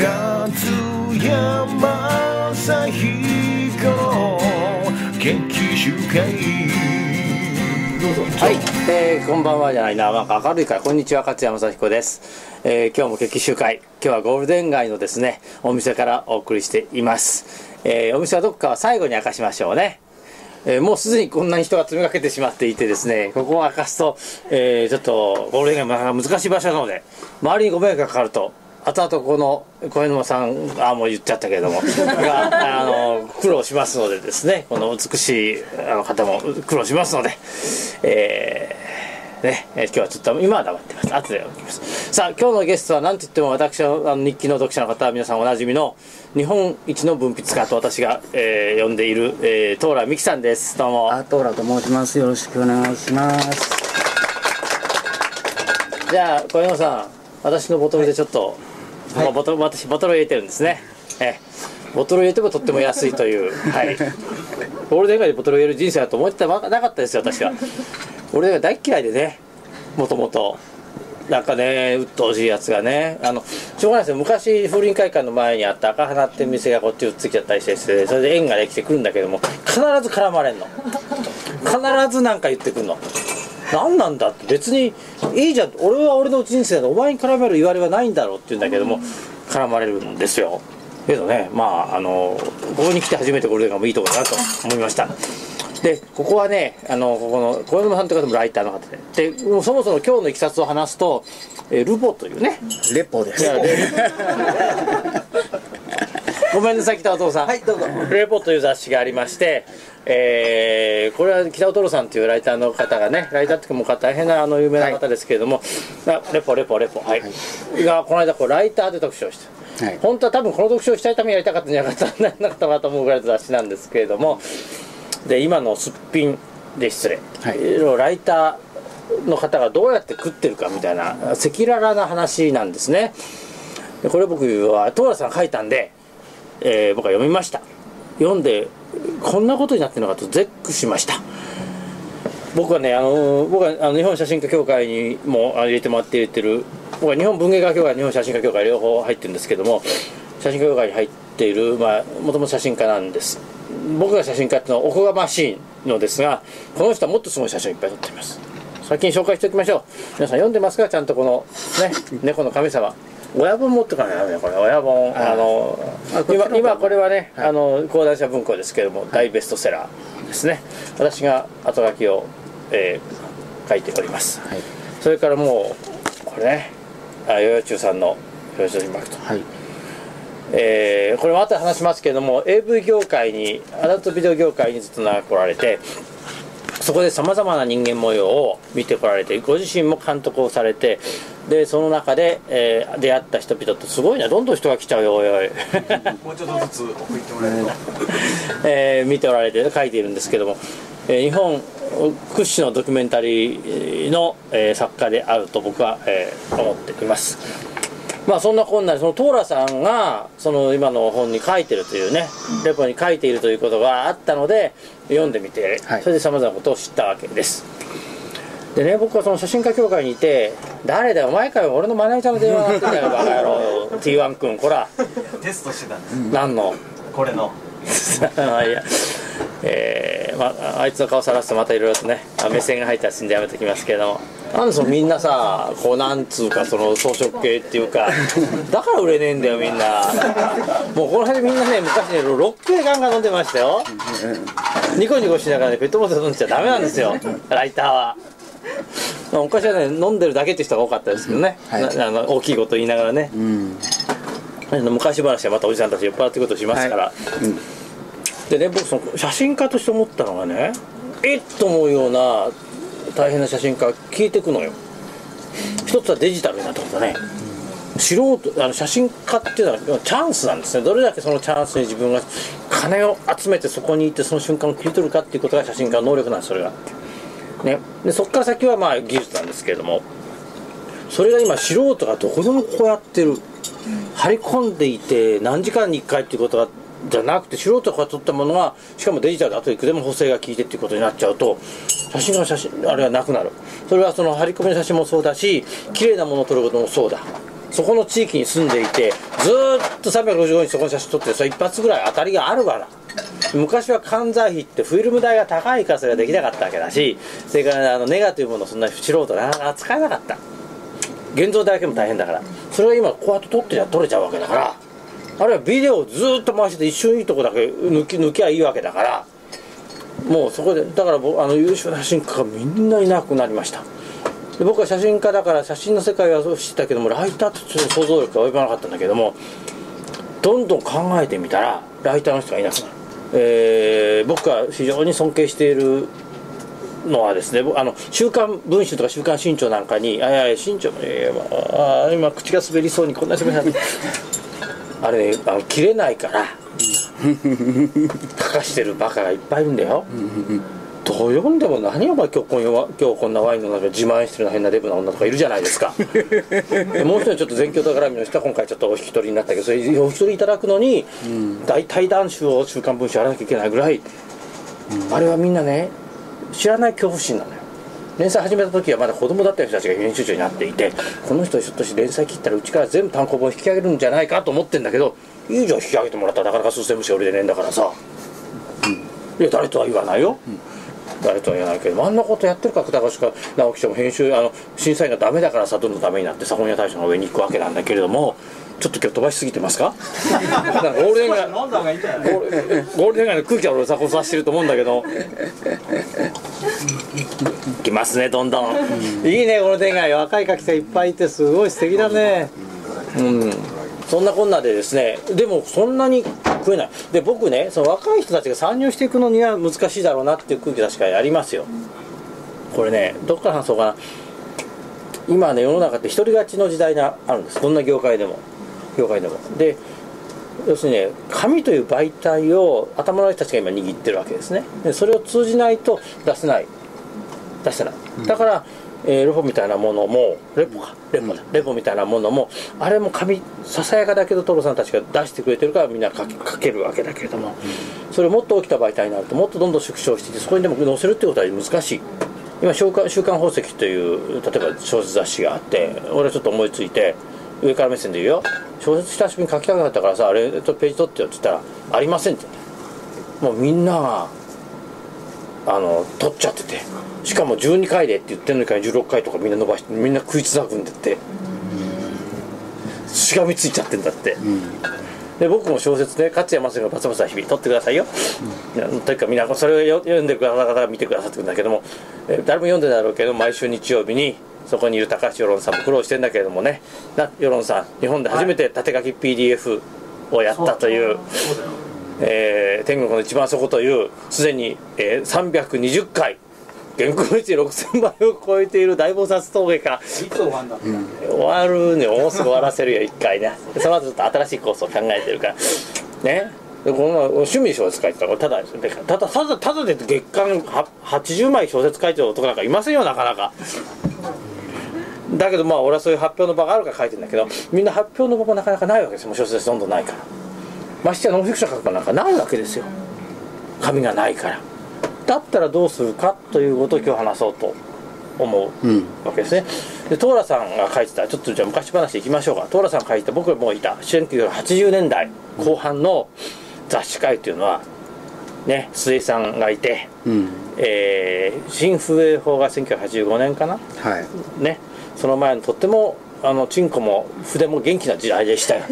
勝山さひこ研究集会はい、えー、こんばんはじゃないな、なんか明るいから、こんにちは、勝山雅彦です。えー、今日も決起集会、今日はゴールデン街のですね、お店からお送りしています。えー、お店はどこかは最後に明かしましょうね。えーもうすでにこんなに人が詰めかけてしまっていてですね、ここを明かすと、えー、ちょっとゴールデン街難しい場所なので、周りにご迷惑がかかると、後々この小沼さん、あもう言っちゃったけれども、があの苦労しますのでですね、この美しいあの方も苦労しますので、えーね、えー今日はちょっと今は黙ってます。後でおきます。さあ、今日のゲストは何と言っても私のあの日記の読者の方は皆さんおなじみの日本一の文筆家と私が、えー呼んでいる、えー、トーラ美樹さんです。どうも。アトーラと申します。よろしくお願いします。じゃあ小山さん私のボトルでちょっと、まあボトル私ボトルを入れてるんですね。ええ。ボトルを入れてもとっても安いという。はい。ゴールデン街でボトルを入れる人生だと思ってなかったですよ私は。ゴールデン街大っ嫌いでね。もともと。なんかね鬱陶しいやつがね。あのしょうがないですよ。昔風林会館の前にあった赤花って店がこっちをついちゃったりしてそれで縁ができてくるんだけども必ず絡まれんの。必ず何か言ってくんの何なんだって別にいいじゃん。俺は俺の人生でお前に絡める言われはないんだろうって言うんだけども絡まれるんですよ。けどねまああのここに来て初めてこれがもいいところだなと思いました。でここはねあのここの小山さんという方もライターの方で。でもうそもそも今日のいきさつを話すと、えールポというね。レポです。ごめんなさい北尾さん。はいどうぞ。レポという雑誌がありまして、えーこれは北尾徹さんというライターの方がねライターっていうかもう大変なあの有名な方ですけれども、あレポレポレポ。はい、がこの間こうライターで特集をして、はい。本当は多分この特集をしたいためにやりたかったんじゃなかったんじゃなかったかと思うぐらいの雑誌なんですけれども。で今のすっぴんで失礼、はい。いろいろライターの方がどうやって食ってるかみたいな赤裸々な話なんですね。でこれ僕はトーラさんが書いたんで、えー僕は読みました。読んでこんなことになってるのかと絶句しました。僕はねあの僕はあの日本写真家協会にも入れてもらって入れてる僕は日本文芸家協会日本写真家協会両方入ってるんですけども写真家協会に入っているまあもともと写真家なんです。僕が写真家っていうのはおこがましいのですがこの人はもっとすごい写真をいっぱい撮っています。先に紹介しておきましょう。皆さん読んでますか？ちゃんとこのね猫の神様。親本持ってかないとダメこれ。親本あの今今これはね、はい。あの講談社文庫ですけども、大ベストセラーですね。私が後書きを、えー書いております、はい。それからもうこれね。あヨヨチュウさんの「ヨヨチュウインパクトはい。」えーこれも後で話しますけども AV 業界にアダルトビデオ業界にずっと長く来られてそこでさまざまな人間模様を見てこられてご自身も監督をされてでその中で、えー出会った人々とすごいな。どんどん人が来ちゃうよおいおい。もうちょっとずつ送ってもらえると。えー見ておられて書いているんですけども、えー日本屈指のドキュメンタリーの、えー作家であると僕は、えー思っていますまあそんなこんなでそのトーラさんがその今の本に書いてるというねレポに書いているということがあったので読んでみて、はい。それでさまざまなことを知ったわけです。でね僕はその写真家協会にいて誰だよお前かよ俺のマネージャーの電話があってんだよバカ野郎。T1 君こら。テストしてたんです。何の？これの。いや、えーまあ、あいつの顔さらすとまたいろいろとねあ目線が入ったりするんでやめときますけどもなんでそのみんなさこうなんつうかその装飾系っていうかだから売れねえんだよみんな。もうこの辺みんなね昔ねロックでガンガン飲んでましたよ。ニコニコしながらねペットボトル飲んじゃダメなんですよ。ライターは。まあ昔はね飲んでるだけって人が多かったですけどね、はい。なあの大きいこと言いながらね。うん。昔話はまたおじさんたち酔っ払ってくことしますから、うん。でね僕その写真家として思ったのがねえっと思うような大変な写真家聞いてくのよ。一つはデジタルになったことね。素人あの写真家っていうのはチャンスなんですね。どれだけそのチャンスに自分が金を集めてそこにいてその瞬間を切り取るかっていうことが写真家の能力なんですそれが。ね。でそこから先はまあ技術なんですけれどもそれが今素人がどこでもこうやってる。張り込んでいて何時間に1回っていうことがじゃなくて素人が撮ったものがしかもデジタルで後でいくでも補正が効いてっていうことになっちゃうと写真の写真あれはなくなる。それはその張り込みの写真もそうだし綺麗なものを撮ることもそうだ。そこの地域に住んでいてずっと365日そこの写真撮ってそれ一発ぐらい当たりがあるから。昔は関西費ってフィルム代が高いからそれができなかったわけだしそれからあのネガティブものそんな素人なかなか扱えなかった。現像だけも大変だから。それが今こうやって撮ってりゃ撮れちゃうわけだから。あるいはビデオをずっと回して一瞬いいとこだけ抜き抜きゃいいわけだからもうそこでだから僕あの優秀な写真家がみんないなくなりました。で僕は写真家だから写真の世界はそう知ったけどもライターってちょっと想像力が及ばなかったんだけどもどんどん考えてみたらライターの人がいなくなる、えー僕が非常に尊敬しているのはですねあの「週刊文春」とか「週刊新潮」なんかに「あいやいや新潮えーあ今口が滑りそうにこんな喋りあれあの切れないから書かしてるバカがいっぱいいるんだよ。どう読んでも何お前今日こん今日こんなワインの中自慢してるような変なデブな女とかいるじゃないですか。でもう一人ちょっと全教と絡みの人は今回ちょっとお引き取りになったけどそれお引き取りいただくのに大対談集を「週刊文春」やらなきゃいけないぐらい、あれはみんなね知らない恐怖心なのよ。連載始めた時はまだ子供だった人たちが編集長になっていてこの人ひょっとして連載切ったらうちから全部単行本引き上げるんじゃないかと思ってんだけどいいじゃん引き上げてもらったらなかなか数千部しか売れてねえんだからさ、うん。いや誰とは言わないよ、誰とは言わないけどあんなことやってるから片岡直樹賞も編集あの審査員がダメだからさどんどんダメになって左本屋大賞の上に行くわけなんだけれどもちょっと今日飛ばしすぎてますか？ゴールデン街ゴールデン街の空気は俺さこさしてると思うんだけど。来ますねどんどん、いいねゴールデン街。若い柿がいっぱいいてすごい素敵だね。うん。そんなこんなでですねでもそんなに食えない。で僕ねその若い人たちが参入していくのには難しいだろうなっていう空気確かにありますよ。これねどっから話そうかな。今ね世の中って一人勝ちの時代があるんです。どんな業界でも業界でも。で要するにね紙という媒体を頭の人たちが今握ってるわけですね。でそれを通じないと出せない。出せない。だから、えーレポみたいなものもレポか。レポだ、レポみたいなものもあれも紙ささやかだけどトロさんたちが出してくれてるからみんな書けるわけだけれども、それをもっと大きな媒体になるともっとどんどん縮小していってそこにでも載せるってことは難しい。今週刊「週刊宝石」という例えば小説雑誌があって俺はちょっと思いついて上から目線で言うよ小説久しぶりに書きたくなったからさあれとページ取ってよって言ったら「ありません」って。もうみんながあの取っちゃってて。しかも12回でって言ってるのに16回とかみんな伸ばしてみんな食いつなぐんでって。しがみついちゃってんだって、で僕も小説ね勝山先生がバツバツな日々取ってくださいよ、いやというかみんなそれをよ読んでくださった方が見てくださってるんだけども、えー誰も読んでないだろうけど毎週日曜日にそこにいる高橋世論さんも苦労してんだけれどもね。な世論さん日本で初めて縦書き PDF をやったという、えー天国の一番底というすでに、えー320回原稿率6000倍を超えている大菩薩峠か。終わるね。もうすぐ終わらせるよ一回ね。その後ちょっと新しいコースを考えてるから。ね。でこの趣味小説書いてたらただでただただただで月間は80枚小説書いてる男なんかいませんよなかなかだけどまあ俺はそういう発表の場があるから書いてるんだけどみんな発表の場もなかなかないわけですよ。小説どんどんないから。ましてやノンフィクション書く場なんかないわけですよ。紙がないから。だったらどうするかということを今日話そうと思う。うん。わけですね。でトーラさんが書いてた。ちょっとじゃあ昔話いきましょうか。トーラさんが書いてた。僕もいた。1980年代後半の雑誌界というのはね末井さんがいて、うん。えー新風営法が1985年かな？はい。ねその前のとってもあのチンコも筆も元気な時代でしたよ、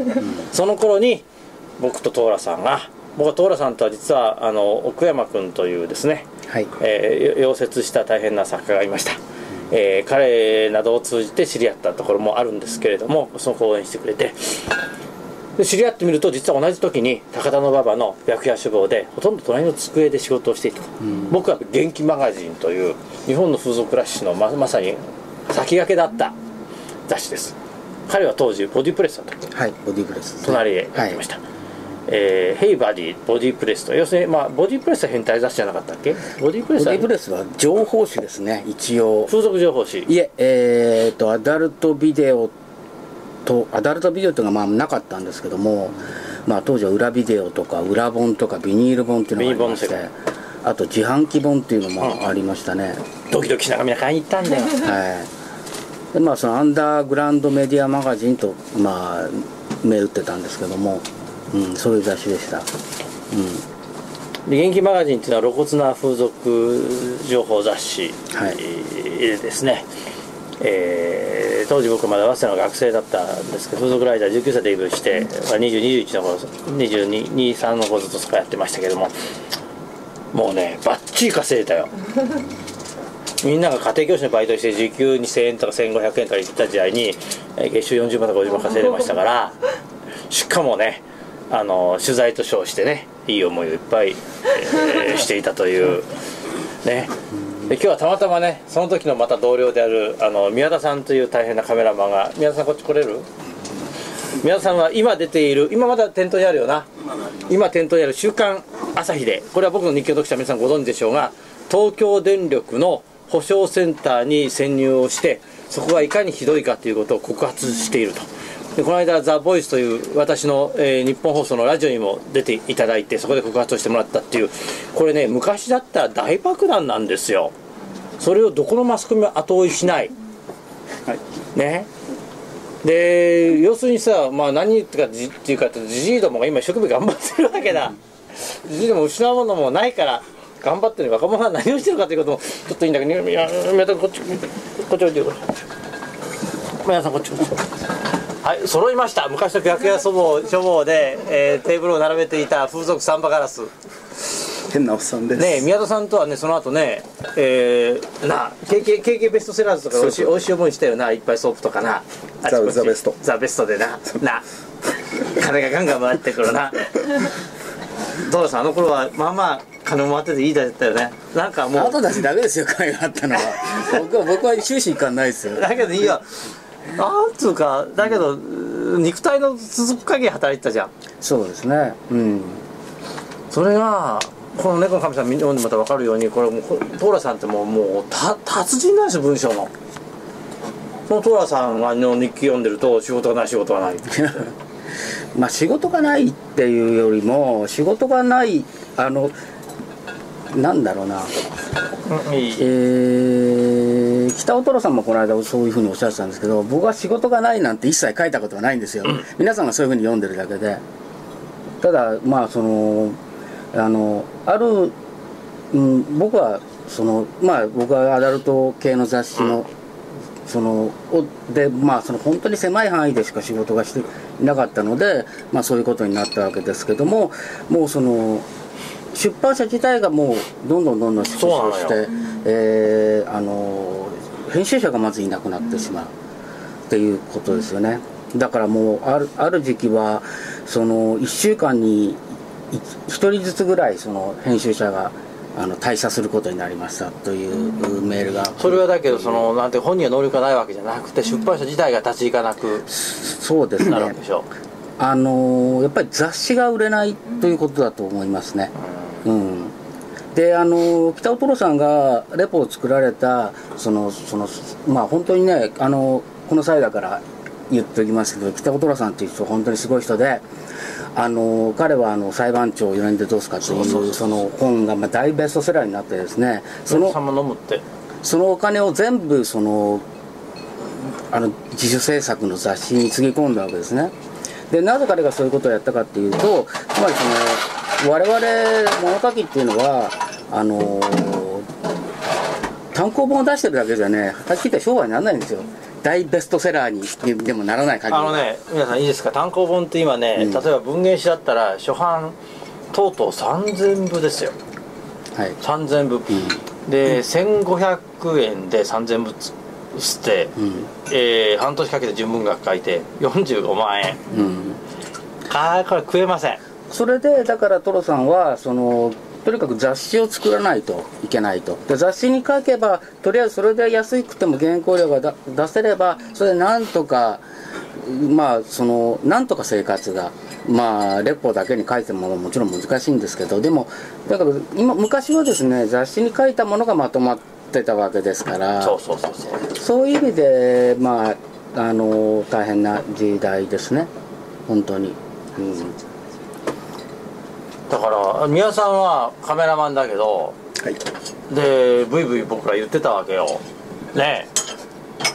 その頃に僕とトーラさんが僕はトーラさんとは実はあの奥山君というですね、はい。えー溶接した大変な作家がいました、えー彼などを通じて知り合ったところもあるんですけれどもその子を応援してくれて。で知り合ってみると実は同じ時に高田馬場の白夜志望でほとんど隣の机で仕事をしていた、僕は元気マガジンという日本の風俗ラッシュのままさに先駆けだった雑誌です。彼は当時ボディプレスだったはいボディブレスね。隣でやってました、えーヘイバディボディプレスと。要するに、まあ、ボディプレスは変態雑誌じゃなかったっけ？ボディプレスはボディブレスは情報誌ですね。一応。風俗情報誌。いええー、とアダルトビデオとアダルトビデオっていうのがまあなかったんですけども、まあ、当時は裏ビデオとか裏本とかビニール本っていうのがありましてあと自販機本っていうのもありましたね、ドキドキしながらみんな買いに行ったんだよ。はいでまあそのアンダーグラウンドメディアマガジンとまあ銘打ってたんですけども、うん、そういう雑誌でした、うん、で元気マガジンっていうのは露骨な風俗情報雑誌はい。でですね、えー当時僕まだ早稲田の学生だったんですけど風俗ライター19歳でデビューして、まあ、2021の頃2223の頃ずっとそこやってましたけどももうねバッチリ稼いでたよみんなが家庭教師のバイトして時給2000円とか1500円から言った時代にえー月収40万とか50万稼いでましたからしかもねあの取材と称してねいい思いをいっぱい、えー していたというね。で今日はたまたまねその時のまた同僚であるあの宮田さんという大変なカメラマンが宮田さんこっち来れる？宮田さんは今出ている今まだ店頭にあるよな？今店頭にある「週刊朝日で」これは僕の日記の読者皆さんご存知でしょうが東京電力の保証センターに潜入をしてそこがいかにひどいかということを告発していると。でこの間「ザ・ボイスという私の、えー日本放送のラジオにも出ていただいてそこで告発をしてもらったっていうこれね昔だったら大爆弾なんですよ。それをどこのマスコミも後追いしない、ね。で要するにさ、まあ、何言ってかじっていうかじじいどもが今一生懸命頑張ってるわけだ。じじいども失うものもないから頑張ってる若者が何をしてるかということもちょっといいんだけどいや宮田君こっちこっちおいてよ宮田さんこっちこっちはい揃いました。昔の楽屋そぼ書房で、えーテーブルを並べていた風俗サンバガラス変なおっさんですね宮田さんとはねその後ねえー、な KK, KK ベストセラーズとかおいしいおいしい思いしたよないっぱいソープとかなあちこちザベスト。ザベストでな。な。金がガンガン回ってくるな どうですあの頃はまあまあ金も回ってていいだったよね。なんかあもなたたちだけですよ会があったのは。僕は僕は終始いかんないですよ。うだけどいいよ。なんつうかだけど肉体の続く限り働いてたじゃん。そうですね。うん。それがこの猫の神様読んでまた分かるようにこれもうこトーラさんってもうもうた達人なんですよ文章の。そのトーラさんがの日記読んでると仕事がない仕事がない まあ仕事がないっていうよりも仕事がないあのなんだろうな。いいえー北尾トロさんもこの間そういうふうにおっしゃってたんですけど僕は仕事がないなんて一切書いたことはないんですよ、皆さんがそういうふうに読んでるだけで。ただまあそのあのある、うん、僕はそのまあ僕はアダルト系の雑誌の、そのおでまあその本当に狭い範囲でしか仕事がしていなかったのでまあそういうことになったわけですけどももうその出版社自体がもうどんどんどんどん縮小して、えーあの編集者がまずいなくなってしまうっていうことですよね。だからもうあるある時期はその1週間に1人ずつぐらいその編集者があの退社することになりましたというメールが。それはだけどそのなんて本人は能力がないわけじゃなくて出版社自体が立ち行かなくそうですね。なるでしょ、あのやっぱり雑誌が売れないということだと思いますね。うん。であの北尾トロさんがレポを作られたそのそのまあ本当にねあのこの際だから言っておきますけど北尾トロさんっていう人は本当にすごい人であの彼はあの裁判長を4年でどうすかというその本がまあ大ベストセラーになってですねそのそのお金を全部そのあの自主制作の雑誌につぎ込んだわけですね。でなぜ彼がそういうことをやったかっていうとつまりその我々物書きっていうのはあの単行本を出してるだけじゃねはっきり言って商売にならないんですよ大ベストセラーにでもならない限りあのね皆さんいいですか？単行本って今ね、うん。例えば文芸誌だったら初版とうとう3000部ですよ。はい。3000部、で1500円で3000部つ捨て、うん。えー半年かけて純文学書いて45万円。うん。ああこれ食えません。それでだからトロさんはそのとにかく雑誌を作らないといけないと。で雑誌に書けばとりあえずそれで安くても原稿料がだ出せればそれでなんとかまあそのなんとか生活がまあレポだけに書いてももちろん難しいんですけどでもだから今昔はですね雑誌に書いたものがまとまってたわけですからそうそうそうそう。そういう意味でまああの大変な時代ですね。本当に、うん、だから宮さんはカメラマンだけどはい。でブイブイ僕ら言ってたわけよ。ね。え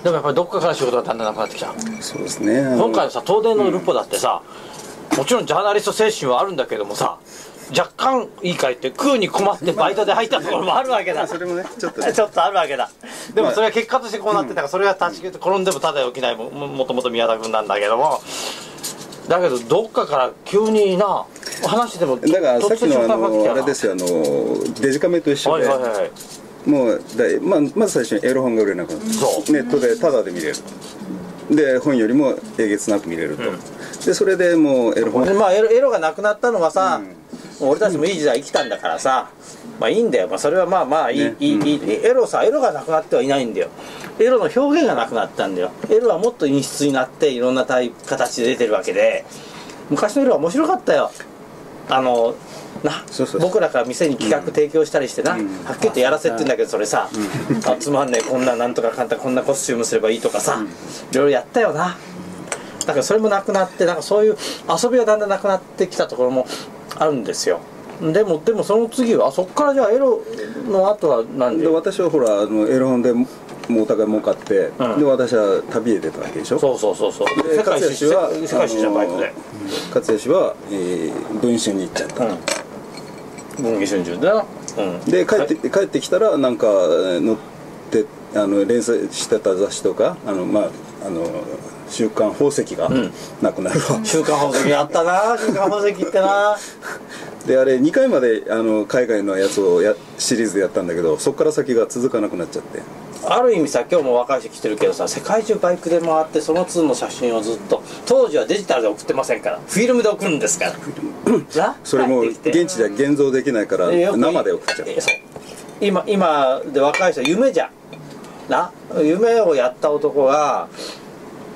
でもやっぱりどっかから仕事がだんだんなくなってきた。そうですね。今回のさ東電のルポだってさ、もちろんジャーナリスト精神はあるんだけどもさ若干いいかいって食うに困ってバイトで入ったところもあるわけだ。それもねちょっとね。ちょっとあるわけだ。でもそれは結果としてこうなってたからそれが断ち切って転んでもただ起きないももともと宮田君なんだけども。だけどどっかから急にな話してもだからさっきのあのあれですよよあのデジカメと一緒で、はいはいはいもうだい、まあ、まず最初にエロ本が売れなくなった。そう。ネットでタダで見れる。で本よりもえげつなく見れると、でそれでもうエロ本。でまあエロエロがなくなったのはさ、もう俺たちもいい時代生きたんだからさまあいいんだよ、まあ、それはまあまあいい,、ね。いいいい。エロさエロがなくなってはいないんだよ。エロの表現がなくなったんだよ。エロはもっと陰湿になっていろんなタイプ形で出てるわけで。昔のエロは面白かったよあのな僕らから店に企画提供したりしてな、ん。はっきり言ってやらせって言うんだけどそれさ、あつまんねえこんななんとか簡単こんなコスチュームすればいいとかさ、いろいろやったよな。だからそれもなくなってなんかそういう遊びがだんだんなくなってきたところもあるんですよ。でもでもその次はそっからじゃあエロの後は何で？で私はほらあのエロ本でもうお互い儲かって、うん。で私は旅へ出たわけでしょ？そうそうそうそう。で世界氏は世界一周じゃんバイクで、勝谷氏は、えー文春に行っちゃった、うん。文藝春秋でな。うん。で帰って、帰ってきたらなんか乗ってあの連載してた雑誌とかあのまああの週刊宝石がん。なくなるわ、週刊宝石やったな。週刊宝石ってな であれ2回まであの海外のやつをやシリーズでやったんだけどそこから先が続かなくなっちゃって。ある意味さ今日も若い人来てるけどさ世界中バイクで回ってその2の写真をずっと当時はデジタルで送ってませんからフィルムで送るんですから。な？それも現地では現像できないから生で送っちゃう。今今で若い人は夢じゃん。な？夢をやった男が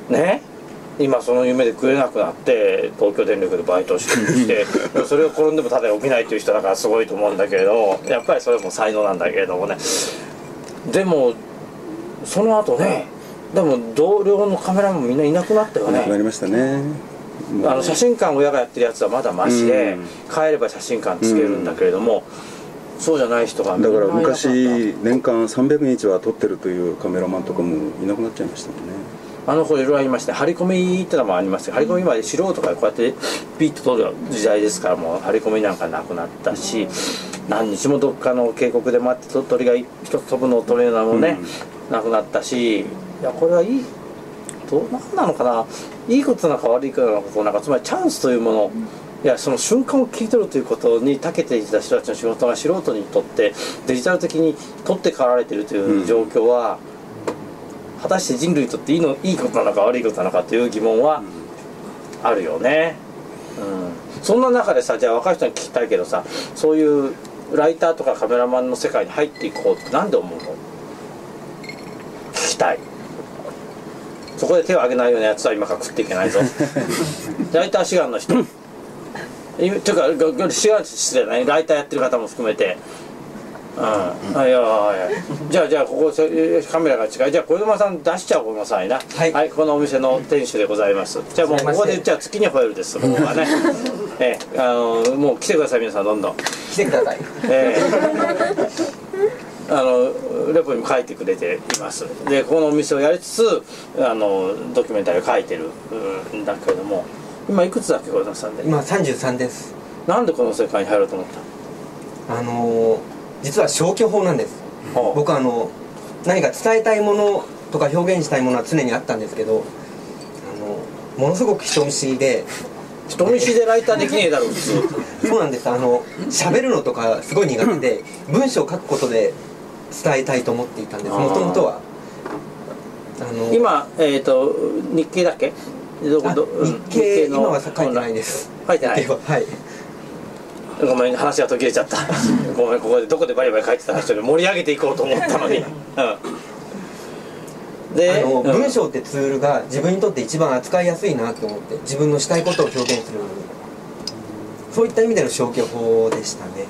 ね？今その夢で食えなくなって東京電力でバイトをして それを転んでもただ起きないという人だからすごいと思うんだけれどやっぱりそれも才能なんだけれどもね。でもその後ねでも同僚のカメラマンみんないなくなったよね。なくなりましたね。あの写真館親がやってるやつはまだマシでうん。帰れば写真館つけるんだけれどもそうじゃない人がだから昔年間300日は撮ってるというカメラマンとかもいなくなっちゃいましたもんねあの頃いろいろありまして張り込みってのもありまして張り込みまで素人がこうやってピッと撮る時代ですからもう張り込みなんかなくなったし何日もどっかの渓谷で待ってと鳥が一つ飛ぶのを撮るのもね、なくなったしいやこれはいいどうなんなのかな？いいことなのか悪いことなのかなんかつまりチャンスというものいやその瞬間を切り取るということに長けていた人たちの仕事が素人にとってデジタル的に取って代わられているという状況は、果たして人類にとっていいのいいことなのか悪いことなのかという疑問はあるよね、うん、そんな中でさじゃあ若い人に聞きたいけどさそういうライターとかカメラマンの世界に入っていこうってなんで思うの？聞きたい。そこで手を挙げないようなやつは今から食っていけないぞ。ライター志願の人。いというか志願室じゃない？ライターやってる方も含めてうん、あいやい。やじゃあじゃあここせカメラが近いじゃあ小沼さん出しちゃおう小沼さんにな。はい。このお店の店主でございます。じゃあもうここでじゃあ月にホエールですここはね。ええあのもう来てください皆さんどんどん。来てください。ええ。あのレポにも書いてくれています。でこのお店をやりつつあのドキュメンタリーを書いてるうんだけれども今いくつだっけ小沼さんで。今33です。なんでこの世界に入ろうと思っあのー実は消去法なんです。僕あの何か伝えたいものとか表現したいものは常にあったんですけどあのものすごく人見知りで人見知りでライターできねえだろ普通 そうなんです。あの喋るのとかすごい苦手で文章を書くことで伝えたいと思っていたんです。もともとは。あの今えっ、と日経だっけ？どこあど日経の。今は書いてないです。書いてない。はいごめん話が途切れちゃった。ごめんここでどこでバリバリ書いてた人で盛り上げていこうと思ったのに、うん、でうん。文章ってツールが自分にとって一番扱いやすいなと思って自分のしたいことを表現するそういった意味での消去法でしたね。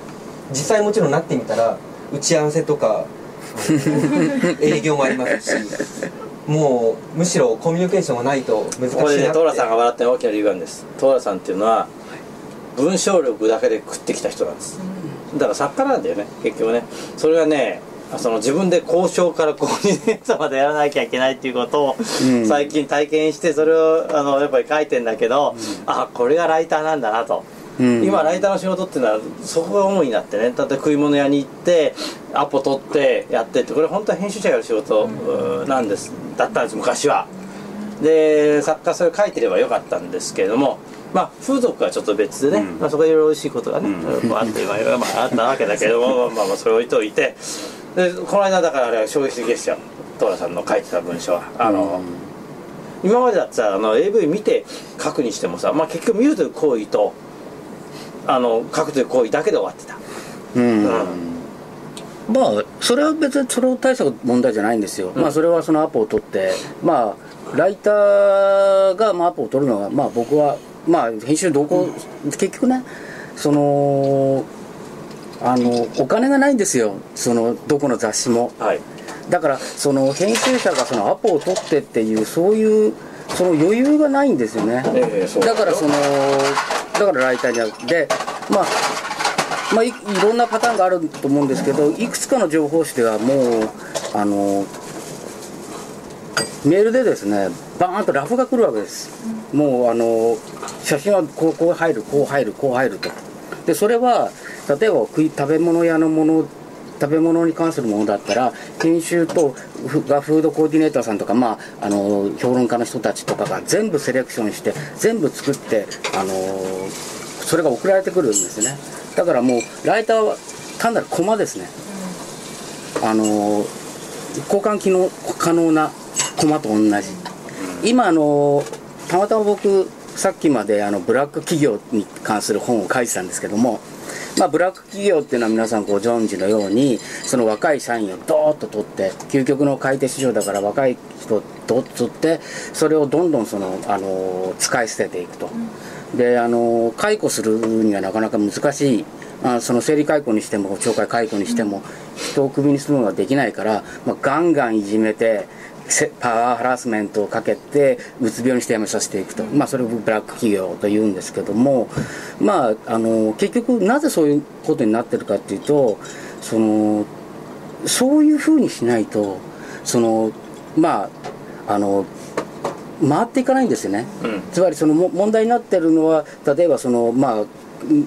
実際もちろんなってみたら打ち合わせとか 営業もありますしもうむしろコミュニケーションがないと難しいここでねトーラさんが笑ってる大きな理由があるんです。トーラさんっていうのは文章力だけで食ってきた人なんです。だから作家なんだよね結局ね。それがねその自分で交渉からコーディネートまでやらなきゃいけないっていうことをうん。最近体験してそれをあのやっぱり書いてんだけど、あこれがライターなんだなと。うん。今ライターの仕事っていうのはそこが主になってね。例えば食い物屋に行ってアポ取ってやってってこれ本当は編集者がやる仕事うん。なんです。だったんです昔は。で作家それを書いてればよかったんですけれどもまあ風俗はちょっと別でね、まあ、そこでいろいろ美味しいことがね、こうあって、まあ、まあ、あったわけだけれどもまあまあそれ置いといて。でこの間だからあれは衝撃的でしたよトラさんの書いてた文章はあの、今までだってさあの AV 見て書くにしてもさ、まあ、結局見るという行為とあの書くという行為だけで終わってた、うん。うん。まあそれは別にそれを大した問題じゃないんですよ、まあそれはそのアポを取ってまあライターがまあアポを取るのがまあ僕はまあ編集同行、結局ねそのあのお金がないんですよ。そのどこの雑誌も。はい。だからその編集者がそのアポを取ってっていうそういうその余裕がないんですよね、ええそうですよ。だからそのだからライターにあってまあまあいいろんなパターンがあると思うんですけどいくつかの情報誌ではもうあのメールでですねバーンとラフが来るわけです、もうあの写真はこうこう入るこう入るこう入ると。でそれは例えば食い食べ物屋のもの食べ物に関するものだったら研修とフがフードコーディネーターさんとか、まあ、あの評論家の人たちとかが全部セレクションして全部作ってあのそれが送られてくるんですね。だからもうライターは単なるコマですね。あの交換機能可能なコマと同じ。今あのたまたま僕さっきまであのブラック企業に関する本を書いてたんですけどもまあ、ブラック企業っていうのは皆さんご存知のようにその若い社員をドーッと取って究極の買い手市場だから若い人をドッと取ってそれをどんどんそのあの使い捨てていくと、であの解雇するにはなかなか難しい。あその生理解雇にしても懲戒解雇にしても人をクビにするのができないから、まあ、ガンガンいじめてパワーハラスメントをかけてうつ病にして辞めさせていくと、まあ、それをブラック企業というんですけども、まあ、あの結局なぜそういうことになってるかっていうとそのそういうふうにしないとそのまああの回っていかないんですよね、うん。つまりそのも問題になってるのは例えばそのまあ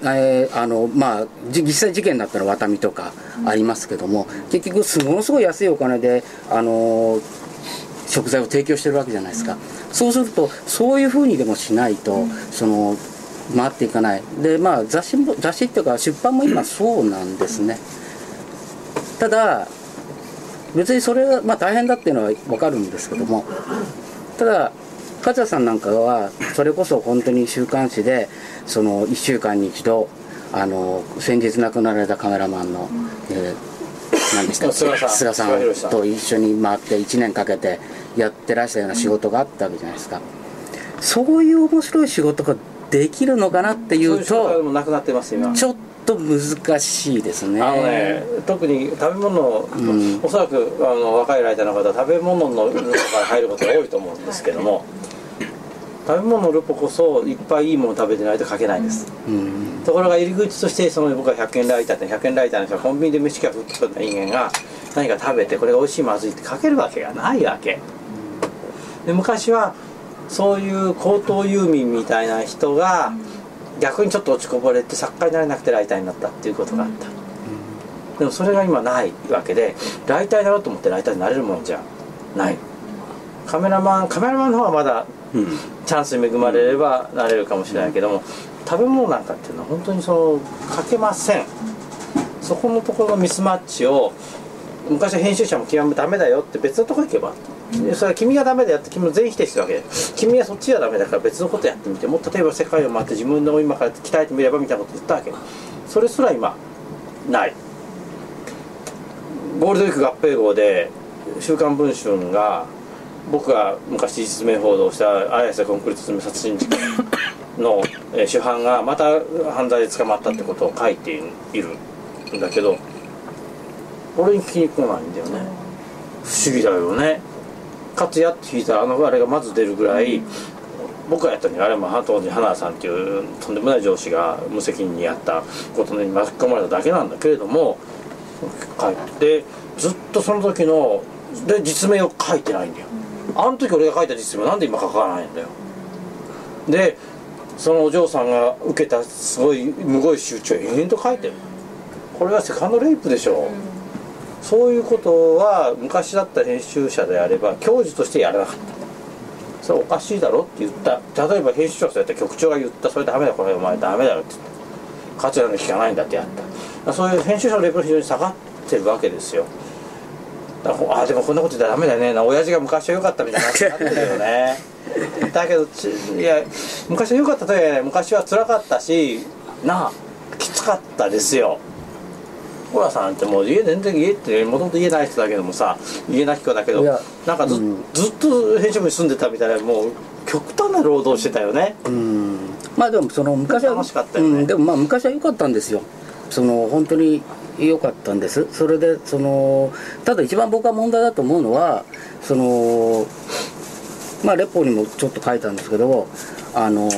えーあのまあ、じ実際事件だったらワタミとかありますけども、結局すものすごい安いお金で、あの食材を提供してるわけじゃないですか。そうするとそういうふうにでもしないと、その回っていかない。でまあ雑誌も雑誌っていうか出版も今そうなんですね。ただ別にそれが、まあ、大変だっていうのは分かるんですけども。ただ勝田さんなんかはそれこそ本当に週刊誌でその1週間に一度あの先日亡くなられたカメラマンの、えー何でしたっけ菅さんと一緒に回って1年かけてやってらしたような仕事があったわけじゃないですか。そういう面白い仕事ができるのかなっていそうともなくなってます今。ちょっと難しいですね。あのね特に食べ物、ん。おそらくあの若いライターの方は食べ物のルポから入ることが多いと思うんですけども食べ物のルポこそいっぱいいいもの食べてないと書けないんです。うん。ところが入り口としてその僕は100円ライターって100円ライターの人はコンビニで飯が食った人間が何か食べてこれが美味しいまずいって書けるわけがないわけ。で昔はそういう高等遊民みたいな人が逆にちょっと落ちこぼれて作家になれなくてライターになったっていうことがあった。でもそれが今ないわけでライターになろうと思ってライターになれるもんじゃない。カメラマンカメラマンの方はまだうんチャンスに恵まれればなれるかもしれないけども食べ物なんかっていうのは本当にその書けません。そこのところのミスマッチを昔は編集者も君はダメだよって別のところ行けばでそれは君がダメだよって君も全否定してるわけ。で君はそっちはダメだから別のことやってみてもう例えば世界を回って自分の今から鍛えてみればみたいなこと言ったわけ。それすら今ない。ゴールデンウィーク合併号で「週刊文春」が僕が昔実名報道した綾瀬コンクリート詰め殺人事件の、えー主犯がまた犯罪で捕まったってことを書いているんだけど俺に聞きに来ないんだよね。不思議だよね。かつやって聞いたらあのあれがまず出るぐらい僕がやったのにあれも当時花田さんっていうとんでもない上司が無責任にやったことに巻き込まれただけなんだけれども書いてずっとその時ので実名を書いてないんだよあの時俺が書いた実名なんで今書かないんだよ。でそのお嬢さんが受けたすごいむごい集中を延々と書いてる。これはセカンドレイプでしょう、そういうことは昔だった編集者であれば教授としてやらなかった。それおかしいだろって言った。例えば編集長がそうやって局長が言った。それダメだこれお前ダメだよって言った。価値なんか聞かないんだってやった。そういう編集者のレベルが非常に下がってるわけですよだあでもこんなこと言ったらダメだよね。な親父が昔は良かったみたいになってるよね。だけどちいや昔は良かったとはいえ昔は辛かったしなあきつかったですよ。ホラさんってもう家全然家ってもともと家ない人だけどもさ家なき子だけどなんかず,、うん。ずっと編集部に住んでたみたいなもう極端な労働してたよね。うん。まあでもその昔は楽しかったよね。うん、でもまあ昔は良かったんですよ。その本当に良かったんです。それでそのただ一番僕は問題だと思うのはそのまあレポにもちょっと書いたんですけどあの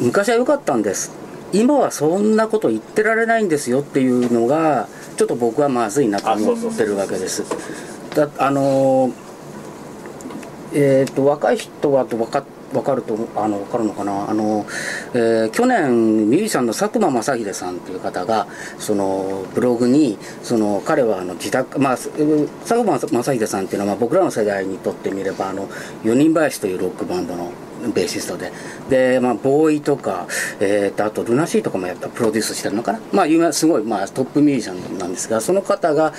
昔は良かったんです。今はそんなこと言ってられないんですよっていうのがちょっと僕はまずいなと思ってるわけです。だあのえー、と若い人はと分か分かるとあの分かるのかな？あの、えー去年ミュージシャンの佐久間正秀さんという方がそのブログにその彼はあの自宅、まあ、佐久間正秀さんっていうのは、まあ、僕らの世代にとってみればあの四人林というロックバンドのベーシストで。で、まあ、ボーイとか、えー、とあとルナシーとかもやったプロデュースしてるのかな、まあ、有名すごい、まあ、トップミュージシャンなんですがその方が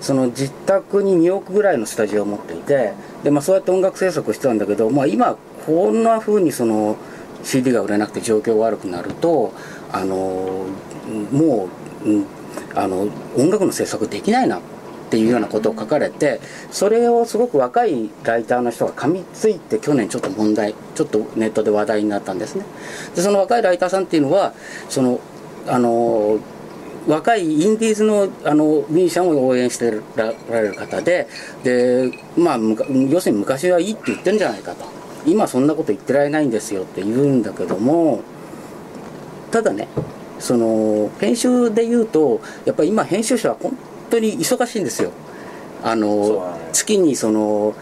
その自宅に2億ぐらいのスタジオを持っていてで、まあ、そうやって音楽制作してたんだけど、まあ、今こんな風にその CD が売れなくて状況が悪くなるとあのもう、あの音楽の制作できないなっていうようなことを書かれてそれをすごく若いライターの人が噛みついて去年ちょっと問題ちょっとネットで話題になったんですね。でその若いライターさんっていうのはそのあの若いインディーズのあのミュージシャンを応援してられる方でで、まあ、要するに昔はいいって言ってるんじゃないかと。今そんなこと言ってられないんですよって言うんだけどもただねその編集で言うとやっぱり今編集者は本当に忙しいんですよ。あのだね。月にその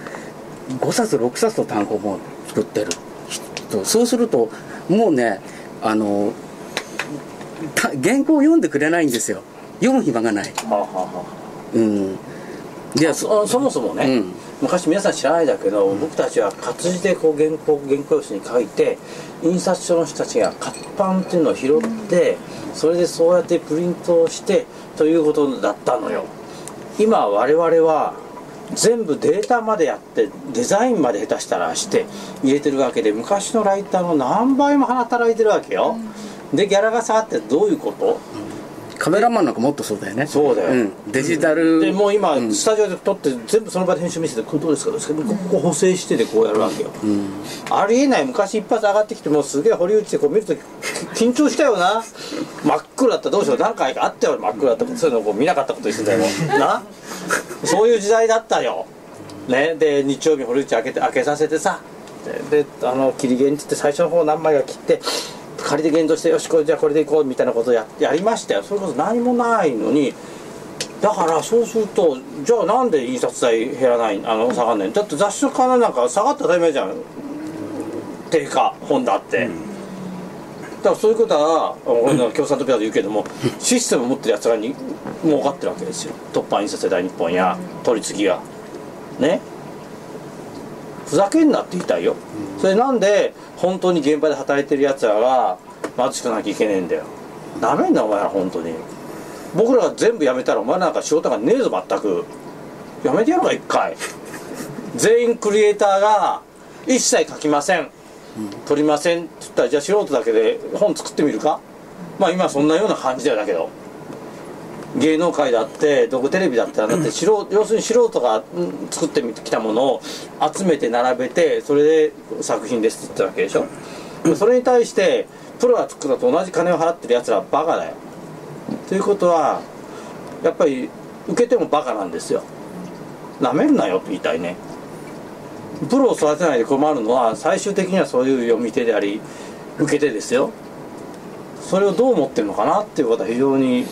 5冊6冊の単行本を作ってる。人そうするともうねあのた原稿を読んでくれないんですよ。読む暇がない。はあはあはうん。じゃああそそそもそもね、うん昔皆さん知らないだけど、僕たちは活字でこう原稿原稿用紙に書いて印刷所の人たちが活版っていうのを拾ってそれでそうやってプリントをしてということだったのよ。今我々は全部データまでやってデザインまで下手したらして入れてるわけで昔のライターの何倍も働いてるわけよ。でギャラが下がってどういうこと？カメラマンなんかもっとそうだよね。そうだよ。ん、デジタル。でもう今、うん。スタジオで撮って全部その場で編集見せてこれどうですかどうですかここ補正してでこうやるわけよ、ありえない昔一発上がってきてもうすげえ堀内でこう見ると緊張したよな。真っ暗だったどうしよう。何回かあったよ真っ暗だったことそういうのをこう見な。かったことにしてたよなそういう時代だったよ。ね。で日曜日堀内開けて開けさせてさ。でであの切り毛につって最初の方何枚か切って仮で現像してよしこれじゃあこれでいこうみたいなことをややりましたよ。それこそ何もないのにだからそうするとじゃあなんで印刷代減らないあの下がんないだって雑誌の金なんか下がったら当たり前じゃん。定価本だって、だからそういうことは俺の共産党ピアで言うけどもシステムを持ってるやつらに儲かってるわけですよ。突版印刷大日本や取り次ぎが。ね？ふざけんなって言いたいよ、それなんで本当に現場で働いてるやつらが貧しくなきゃいけねえんだよ。ダメんだお前ら本当に。僕らが全部辞めたらお前らなんか仕事がねえぞ全く。やめてやるか一回。全員クリエイターが一切書きません。撮りませんって言ったらじゃあ素人だけで本作ってみるか。まあ今そんなような感じだよだけど芸能界だってどこテレビだってだって素人要するに素人がうん作ってきたものを集めて並べてそれで作品ですって言ったわけでしょ？それに対してプロが作るのと同じ金を払ってるやつらはバカだよ。ということはやっぱり受けてもバカなんですよ。なめるなよって言いたいね。プロを育てないで困るのは最終的にはそういう読み手であり受け手ですよ。それをどう思ってるのかなっていうことは非常に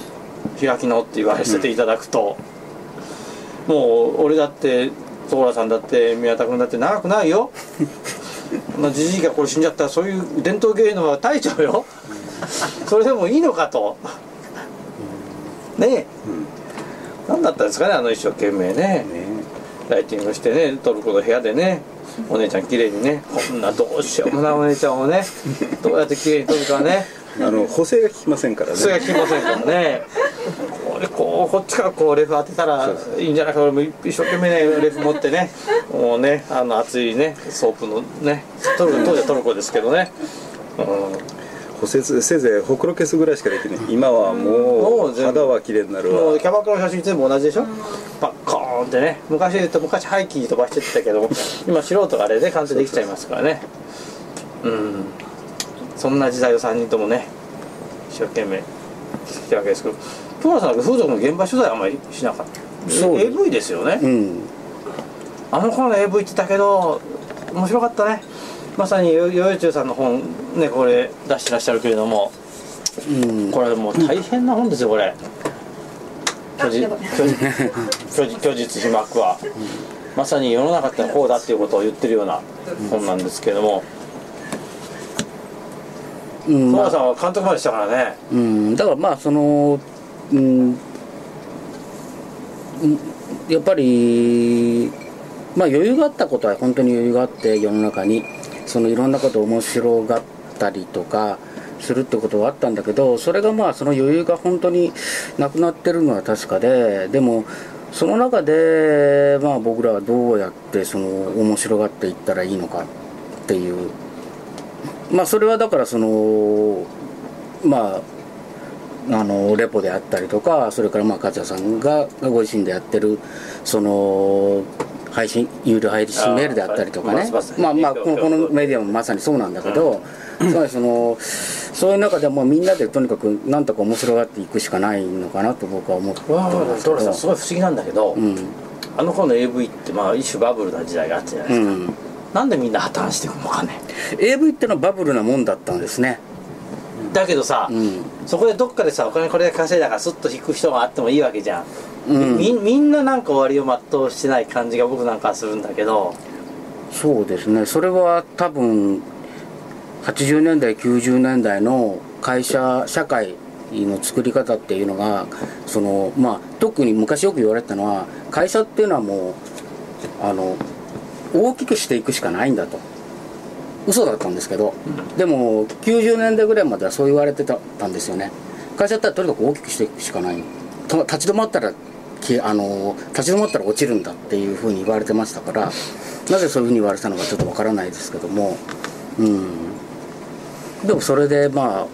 開きのって言わせていただくと、もう俺だって所さんだって宮田君だって長くないよ。じじいがこれ死んじゃったらそういう伝統芸能は絶えちゃうよ。それでもいいのかと。ねえ、何だったんですかねあの一生懸命ねね。ライティングしてねトルコの部屋でね。お姉ちゃん綺麗にね。こんなどうしようもないお姉ちゃんをね。どうやって綺麗に撮るかねあの補正が効きませんからね。それが効きませんからね。これこうこっちからこうレフ当てたらいいんじゃないか。俺も一生懸命ねレフ持ってね。もうねあの熱いねソープのね当時はトルコですけどね、うん。補正せいぜいほくろ消すぐらいしかできない。今はもう肌は綺麗になるわ。もうキャバクラの写真全部同じでしょ？パッコーンってね。昔で言うと昔ハイキー飛ばしてたけども今素人があれで完成できちゃいますからね。うんそんな時代を3人ともね一生懸命来たわけですけど京村さんは風俗の現場取材あんまりしなかった。そうです。AV ですよね、うん。あの頃の AV ってたけど面白かったね。まさによよよちゅうさんの本ねこれ出してらっしゃるけれどもうん。これもう大変な本ですよこれ。虚 実被膜は。まさに世の中ってこうだっていうことを言ってるような本なんですけれども。うんまあ。澤さんは監督までしたからね。うん、だからまあその、うん、うんやっぱりまあ余裕があったことは本当に余裕があって世の中にそのいろんなことを面白がったりとかするってことはあったんだけどそれがまあその余裕が本当になくなってるのは確かででもその中でまあ僕らはどうやってその面白がっていったらいいのかっていうまあそれはだからそのまああのレポであったりとかそれからまあ勝也さんがご自身でやってるその配信有料配信メールであったりとかね。まあまあこのこのメディアもまさにそうなんだけど、つまりそのそういう中でもうみんなでとにかくなんとか面白がっていくしかないのかなと僕は思ってます。さんすごい不思議なんだけど、うん。あの頃の AV ってまあ一種バブルな時代があったじゃないですか、うんなんでみんな破綻していくのかね。AV ってのはバブルなもんだったんですね。だけどさ、うん。そこでどっかでさお金これで稼いだからスッと引く人があってもいいわけじゃん、うん。みみんななんか終わりを全うしてない感じが僕なんかはするんだけど。そうですね。それは多分80年代90年代の会社社会の作り方っていうのがそのまあ特に昔よく言われてたのは会社っていうのはもうあの大きくしていくしかないんだと。嘘だったんですけど、でも90年代ぐらいまではそう言われてたんですよね。会社だってとにかく大きくしていくしかない。立ち止まったらあの立ち止まったら落ちるんだっていうふうに言われてましたからなぜそういうふうに言われたのかちょっとわからないですけども。うん。でもそれでまあ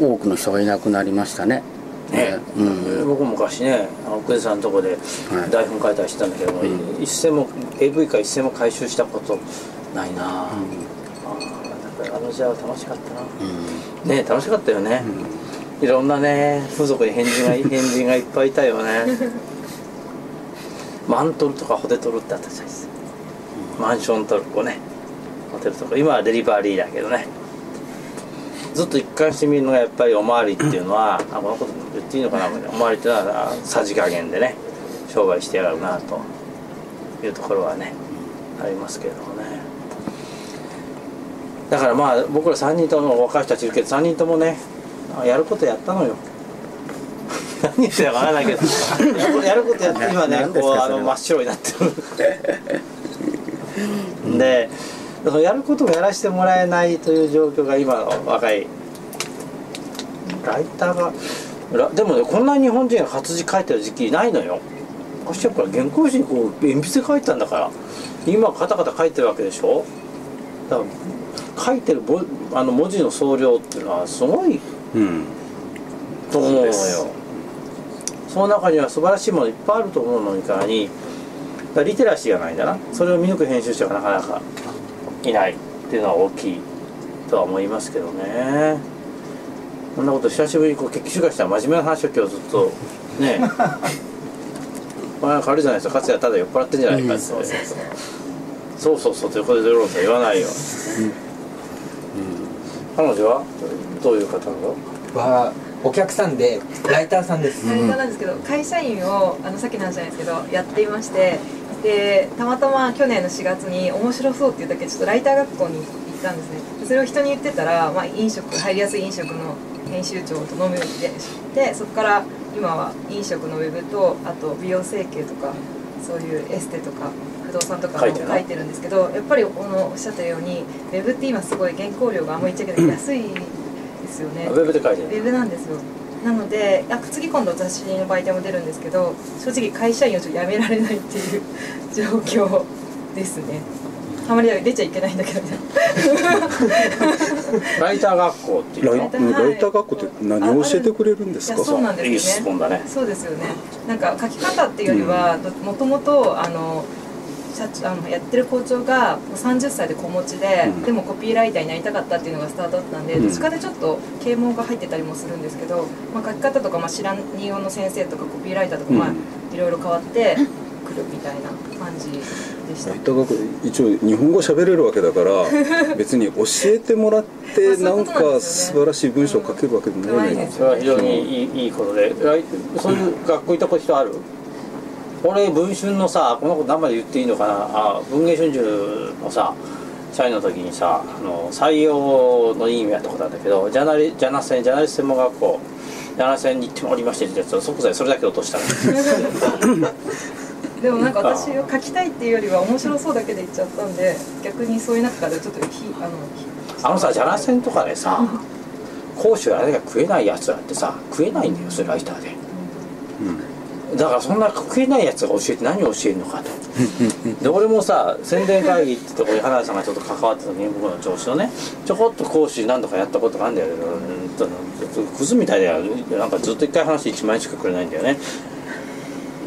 多くの人がいなくなりましたね。ね。うん。僕も昔ね久世さんのとこではい。台本書いたりしてたんだけども、一銭も AV か一銭も回収したことないな、ああだからあの時代は楽しかったな、ね楽しかったよね、いろんなね風俗に変人が 変人がいっぱいいたよね。マントルとかホテトルってあったじゃないですか、マンショントルコね。ホテルとか。今はデリバリーだけどね。ずっと一貫して見るのがやっぱりおまわりっていうのはあこのこと言っていいのかな。おまわりっていうのはあさじ加減でね商売してやがるなというところはねありますけれどもね。だからまあ僕ら3人とも若い人たちいるけど3人ともねあやることやったのよ。何言ってたかわからないけど。やることやって今ねこうあの真っ白になってる。でやることもやらせてもらえないという状況が今の若いライターがらでもねこんなに日本人が活字書いてる時期ないのよ。昔やっぱ原稿紙にこう鉛筆で書いてたんだから今カタカタ書いてるわけでしょ？だから書いてるぼあの文字の総量っていうのはすごいうん。と思うのよ。その中には素晴らしいものいっぱいあると思うのにからにだリテラシーがないんだな。それを見抜く編集者がなかなかいないっていうのは大きいとは思いますけどねこんなこと久しぶりにこう決起集会したら真面目な話を今日ずっとね。まあ軽いじゃないですか勝也ただ酔っ払ってんじゃないかって、そうそうそうということでローさん言わないよ、彼女は？どういう方なの？はお客さんでライターさんです、ライターなんですけど会社員をあのさっきの話じゃないですけどやっていましてでたまたま去年の4月に面白そうっていうだけでちょっとライター学校に行ったんですね。でそれを人に言ってたら、まあ、飲食入りやすい飲食の編集長と飲むようにでそこから今は飲食のウェブとあと美容整形とかそういうエステとか不動産とかも書いてるんですけどやっぱりこのおっしゃったようにウェブって今すごい原稿料があんまり言っちゃいけない。安いですよね。ウェブで書いてるウェブなんですよ。なのであ次今度雑誌の媒体も出るんですけど正直会社員をちょっと辞められないっていう 状況ですねあまり出ちゃいけないんだけど ライター学校っていうライターライター学校って何を教えてくれるんですか？そうなんですよね。いい質問だね。そうですよね。なんか書き方っていうよりはもともとあの社長あのやってる校長がもう30歳で子持ちで、うん。でもコピーライターになりたかったっていうのがスタートだったんで、うん。どっちかでちょっと啓蒙が入ってたりもするんですけど、まあ、書き方とか、まあ、知らん日本の先生とかコピーライターとか、まあうん。いろいろ変わってくるみたいな感じでした。一応日本語喋れるわけだから 別に教えてもらってなんか素晴らしい文章を書けるわけでもないうんそれは非常にいいいいことで。そういう学校行ったことある？俺文春のさこのこと生で言っていいのかな？あ文藝春秋のさ社員の時にさあの採用の委員をやったことあるんだけどジャーナリジャーナセンジャーナリスト専門学校。ジャーナセンに行っておりましてってやつを即座にそれだけ落としたの でもなんか私を書きたいっていうよりは面白そうだけで言っちゃったんで逆にそういう中からちょっとひあのひあのさジャーナセンとかでさ講師やあれが食えないやつらってさ食えないんだよそれライターで。だからそんな食えないやつが教えて何を教えるのかと。で俺もさ宣伝会議ってとこに花田さんがちょっと関わった時に僕の調子のねちょこっと講師何度かやったことがあるんだよ。うんとクズみたいだよ。なんかずっと一回話1万円しかくれないんだよね。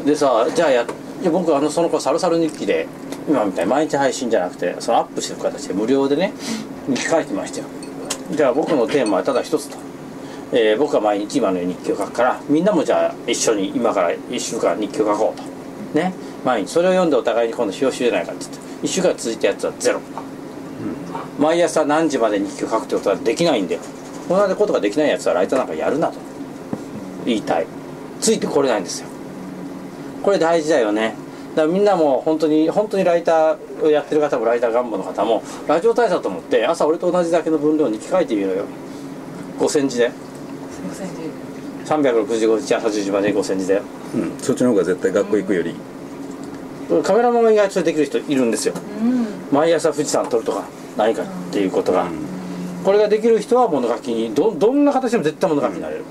でさじゃあやじゃあ僕あのその子サルサル日記で今みたいに毎日配信じゃなくてそのアップしてる形で無料でね日記書いてましたよ。じゃあ僕のテーマはただ一つと。えー僕は毎日今の日記を書くからみんなもじゃあ一緒に今から1週間日記を書こうと。ね。毎日。それを読んでお互いに今度表紙じゃないかって言って1週間続いたやつはゼロ、毎朝何時まで日記を書くってことはできないんだよ。こんなことができないやつはライターなんかやるなと。言いたい。ついてこれないんですよこれ大事だよね。だからみんなも本当に本当にライターをやってる方もライター願望の方もラジオ体操と思って朝俺と同じだけの分量に日記書いてみろよ。5000字で。すいませんじ365日朝10時まで5000字で。うん、そっちの方が絶対学校行くより、カメラマンが意外とできる人いるんですよ。うん。毎朝富士山撮るとか何かっていうことが、これができる人は物書きにどどんな形でも絶対物書きになれる。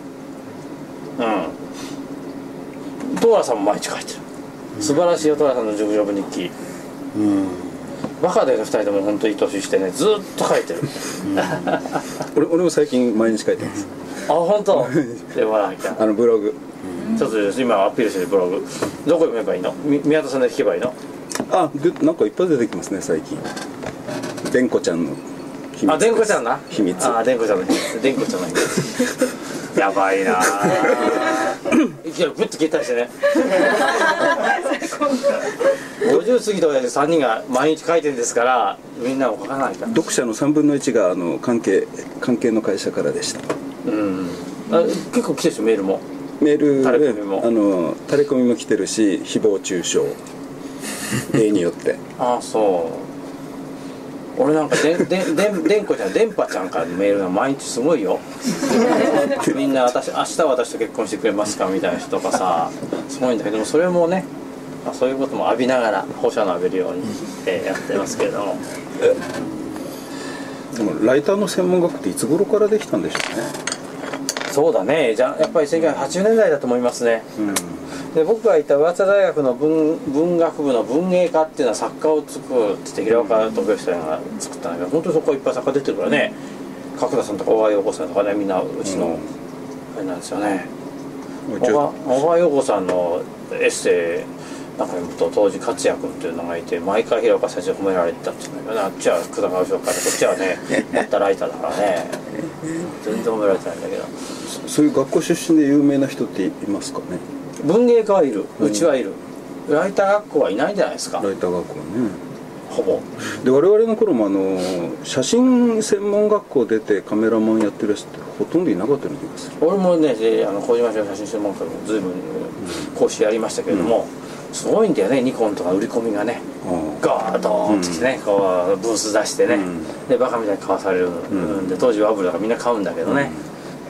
うんトーラさんも毎日書いてる。素晴らしいよトーラさんのジョブジョブ日記。うん。バカで2人とも本当にいい年してねずっと書いてる。俺俺も最近毎日書いてます。あ本当？でもなんか。あのブログ。ちょっと今アピールしてるブログ。どこ読めばいいの？み宮田さんで聞けばいいの？あでなんかいっぱい出てきますね最近。でんこちゃんの秘密あ、でんこちゃんな？秘密。あ、でんこちゃんの秘密。でんこちゃんの秘密。やばいなぁ。いきなりグッと消えたりしてね。50過ぎた親父3人が毎日書いてるんですから、みんなも書かないから。読者の3分の1があの関係関係の会社からでしたうん。あ結構来てるでしょ、メールも。メールタレコミもあのタレコミも来てるし誹謗中傷 例によってああ、そう。俺なんかでんでんでんでんこちゃん電波ちゃんからのメールが毎日すごいよ。みんな私明日私と結婚してくれますかみたいな人とかさすごいんだけどもそれもね、まあ、そういうことも浴びながら放射能浴びるように、えーやってますけれど。もでもライターの専門学っていつ頃からできたんでしょうね？そうだね。じゃあやっぱり1980年代だと思いますねで僕がいた上田大学の文文学部の文芸科っていうのは作家を作るって言って平岡徳義さんが作ったんだけど本当にそこいっぱい作家出てるからね。角田さんとか大川陽子さんとかねみんなうちの、あれなんですよね。うん小川小川陽子さんのエッセイなんか読むと当時勝也君っていうのがいて毎回平岡先生褒められてたっていうんだけどねあっちは福田川翔からこっちはねやったライターだからね。全然褒められてないんだけど。そういう学校出身で有名な人っていますかね？文芸家はいる。うちはいる、ライター学校はいないんじゃないですか。ライター学校ね。ほぼ。で我々の頃もあの写真専門学校出てカメラマンやってる人ってほとんどいなかったような気がする。俺もねであの小島市の写真専門家でも随分講師やりましたけれども、すごいんだよねニコンとか売り込みがね。ガーッドーンってきてね、こうブース出してね、うん。でバカみたいに買わされる。ん。で、当時ワブルだからみんな買うんだけどね、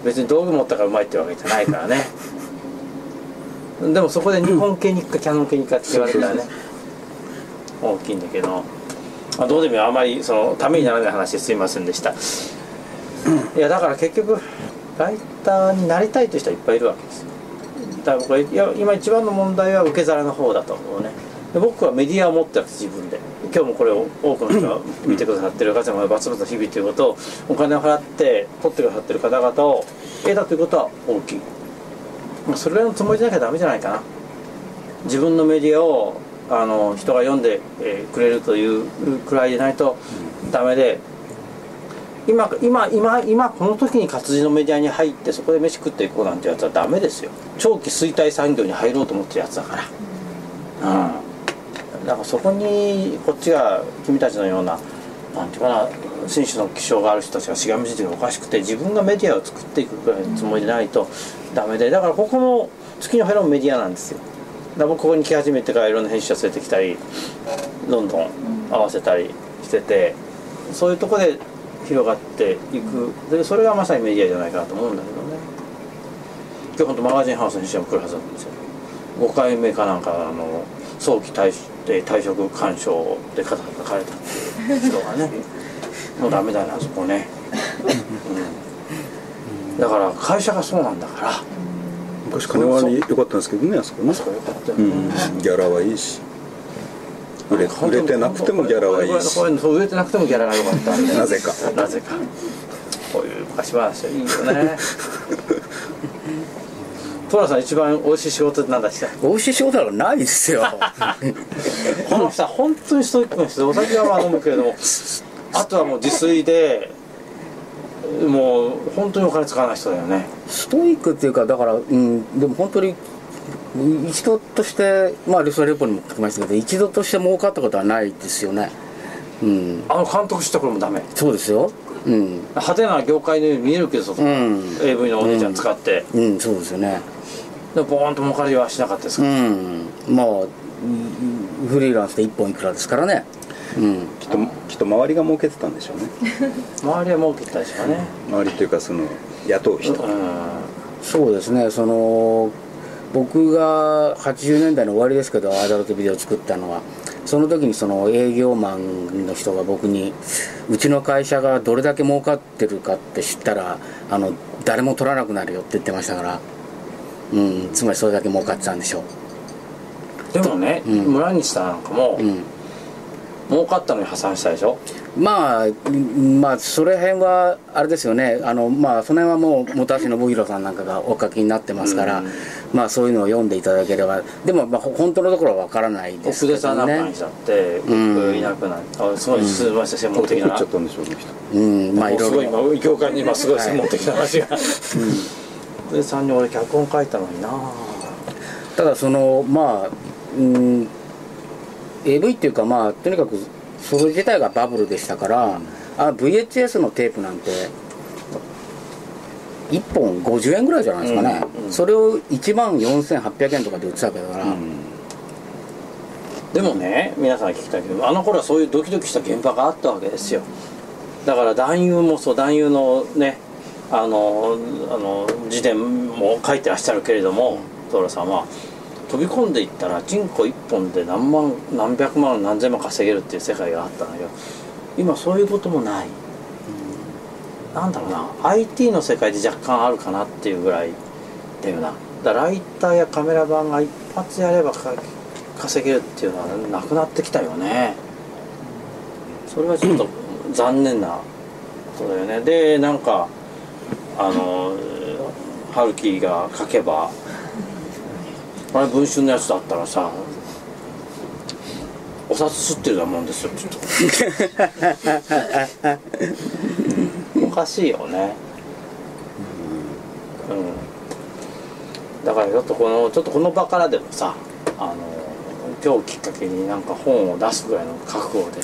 別に道具持ったからうまいってわけじゃないからね でもそこで日本系に行くかキャノン系に行くかって言われたらね大きいんだけど、まあ、どうでもいいあまりそのためにならない話ですいませんでした。いやだから結局ライターになりたいという人はいっぱいいるわけですよ。だから僕はいや今一番の問題は受け皿の方だと思うね。で僕はメディアを持ってるんです自分で。今日もこれを多くの人が見てくださってるガチャマバツバツの日々ということをお金を払って取ってくださってる方々を得たということは大きい。まあそれぐらいのつもりじゃなきゃダメじゃないかな。自分のメディアをあの人が読んで、えくれるというくらいでないとダメで今今今今この時に活字のメディアに入ってそこで飯食っていこうなんてやつはダメですよ。長期衰退産業に入ろうと思ってるやつだから。うん。だからそこにこっちが君たちのようななんていうかな紳士の気性がある人たちがしがみついてるのおかしくて自分がメディアを作っていくくらいのつもりでないとダメでだからここの月のフェロンメディアなんですよ。だから僕ここに来始めてからいろんな編集者連れてきたりどんどん合わせたりしててそういうとこで広がっていく。でそれがまさにメディアじゃないかなと思うんだけどね。今日本当マガジンハウスの編集者も来るはずなんですよ。5回目かなんかあの早期退で退職勧奨で肩書かれたっていう人がね。もうダメだなそこね、うん、だから会社がそうなんだから。昔金は良かったんですけどねあそこね。あそこよかったよね、うん。ギャラはいいし。売れ売れてなくてもギャラはいいし。売れてなくてもギャラが良かったんでなぜか。なぜか。こういう昔話はいいよね。トラさん一番美味しい仕事って何だっけ？美味しい仕事なんかないですよ。この人は本当にストイックな人でお酒はまあ飲むけれどもあとはもう自炊でもう本当にお金使わない人だよね。ストイックっていうかだからうんでも本当に一度としてまあレスレポにも書きましたけど一度として儲かったことはないですよね。うん。あの監督した頃もダメ。そうですよ。うん。派手な業界のように見えるけど外、うん。AV のお姉ちゃん使って、うん。そうですよね。でボーンと儲かりはしなかったですうか、ん。まあうんフリーランスで1本いくらですからね。うん。きっとと周りが儲けてたんでしょうね。周りは儲けてたでしょうね。周りというかその雇う人。うん。そうですね。その僕が80年代の終わりですけどアダルトビデオを作ったのはその時にその営業マンの人が僕にうちの会社がどれだけ儲かってるかって知ったらあの誰も取らなくなるよって言ってましたからうん。つまりそれだけ儲かってたんでしょでもね、うん。村西さんなんかも、う、うん、儲かったのに破産したでしょ？まあうんまあそれ辺はあれですよね。あのまあその辺はもう本橋信弘さんなんかがお書きになってますから、まあそういうのを読んでいただければでもまあほ本当のところはわからないです奥けど出さんなんかにねしちゃって、ん。僕いなくなる。あすごいません専門的な。どこ行っちゃったんでしょうね人。うんまあいろいいろ今業界に今すごい専門的な話が、奥出さんに俺脚本書いたのになただそのまあうん AV っていうかまあとにかくそれ自体がバブルでしたから、あ VHS のテープなんて1本50円ぐらいじゃないですかね、うんうんそれを1万4800円とかで売ってたわけだから、でもね皆さん聞きたいけどあの頃はそういうドキドキした現場があったわけですよ。だから男優もそう男優のねあのあの辞典も書いてらっしゃるけれどもトラさんは飛び込んでいったらチンコ1本で何万何百万何千万稼げるっていう世界があったんだけど今そういうこともない、なんだろうな。IT の世界で若干あるかなっていうぐらいだよな。だライターやカメラマンが一発やればか稼げるっていうのはなくなってきたよね。それはちょっと残念なことだよね。でなんかあの春樹が書けばあれ文春のやつだったらさお札吸ってるようなもんですよちょっと。おかしいよね。うん。だからちょっとこのちょっとこの場からでもさあの今日きっかけになんか本を出すぐらいの覚悟で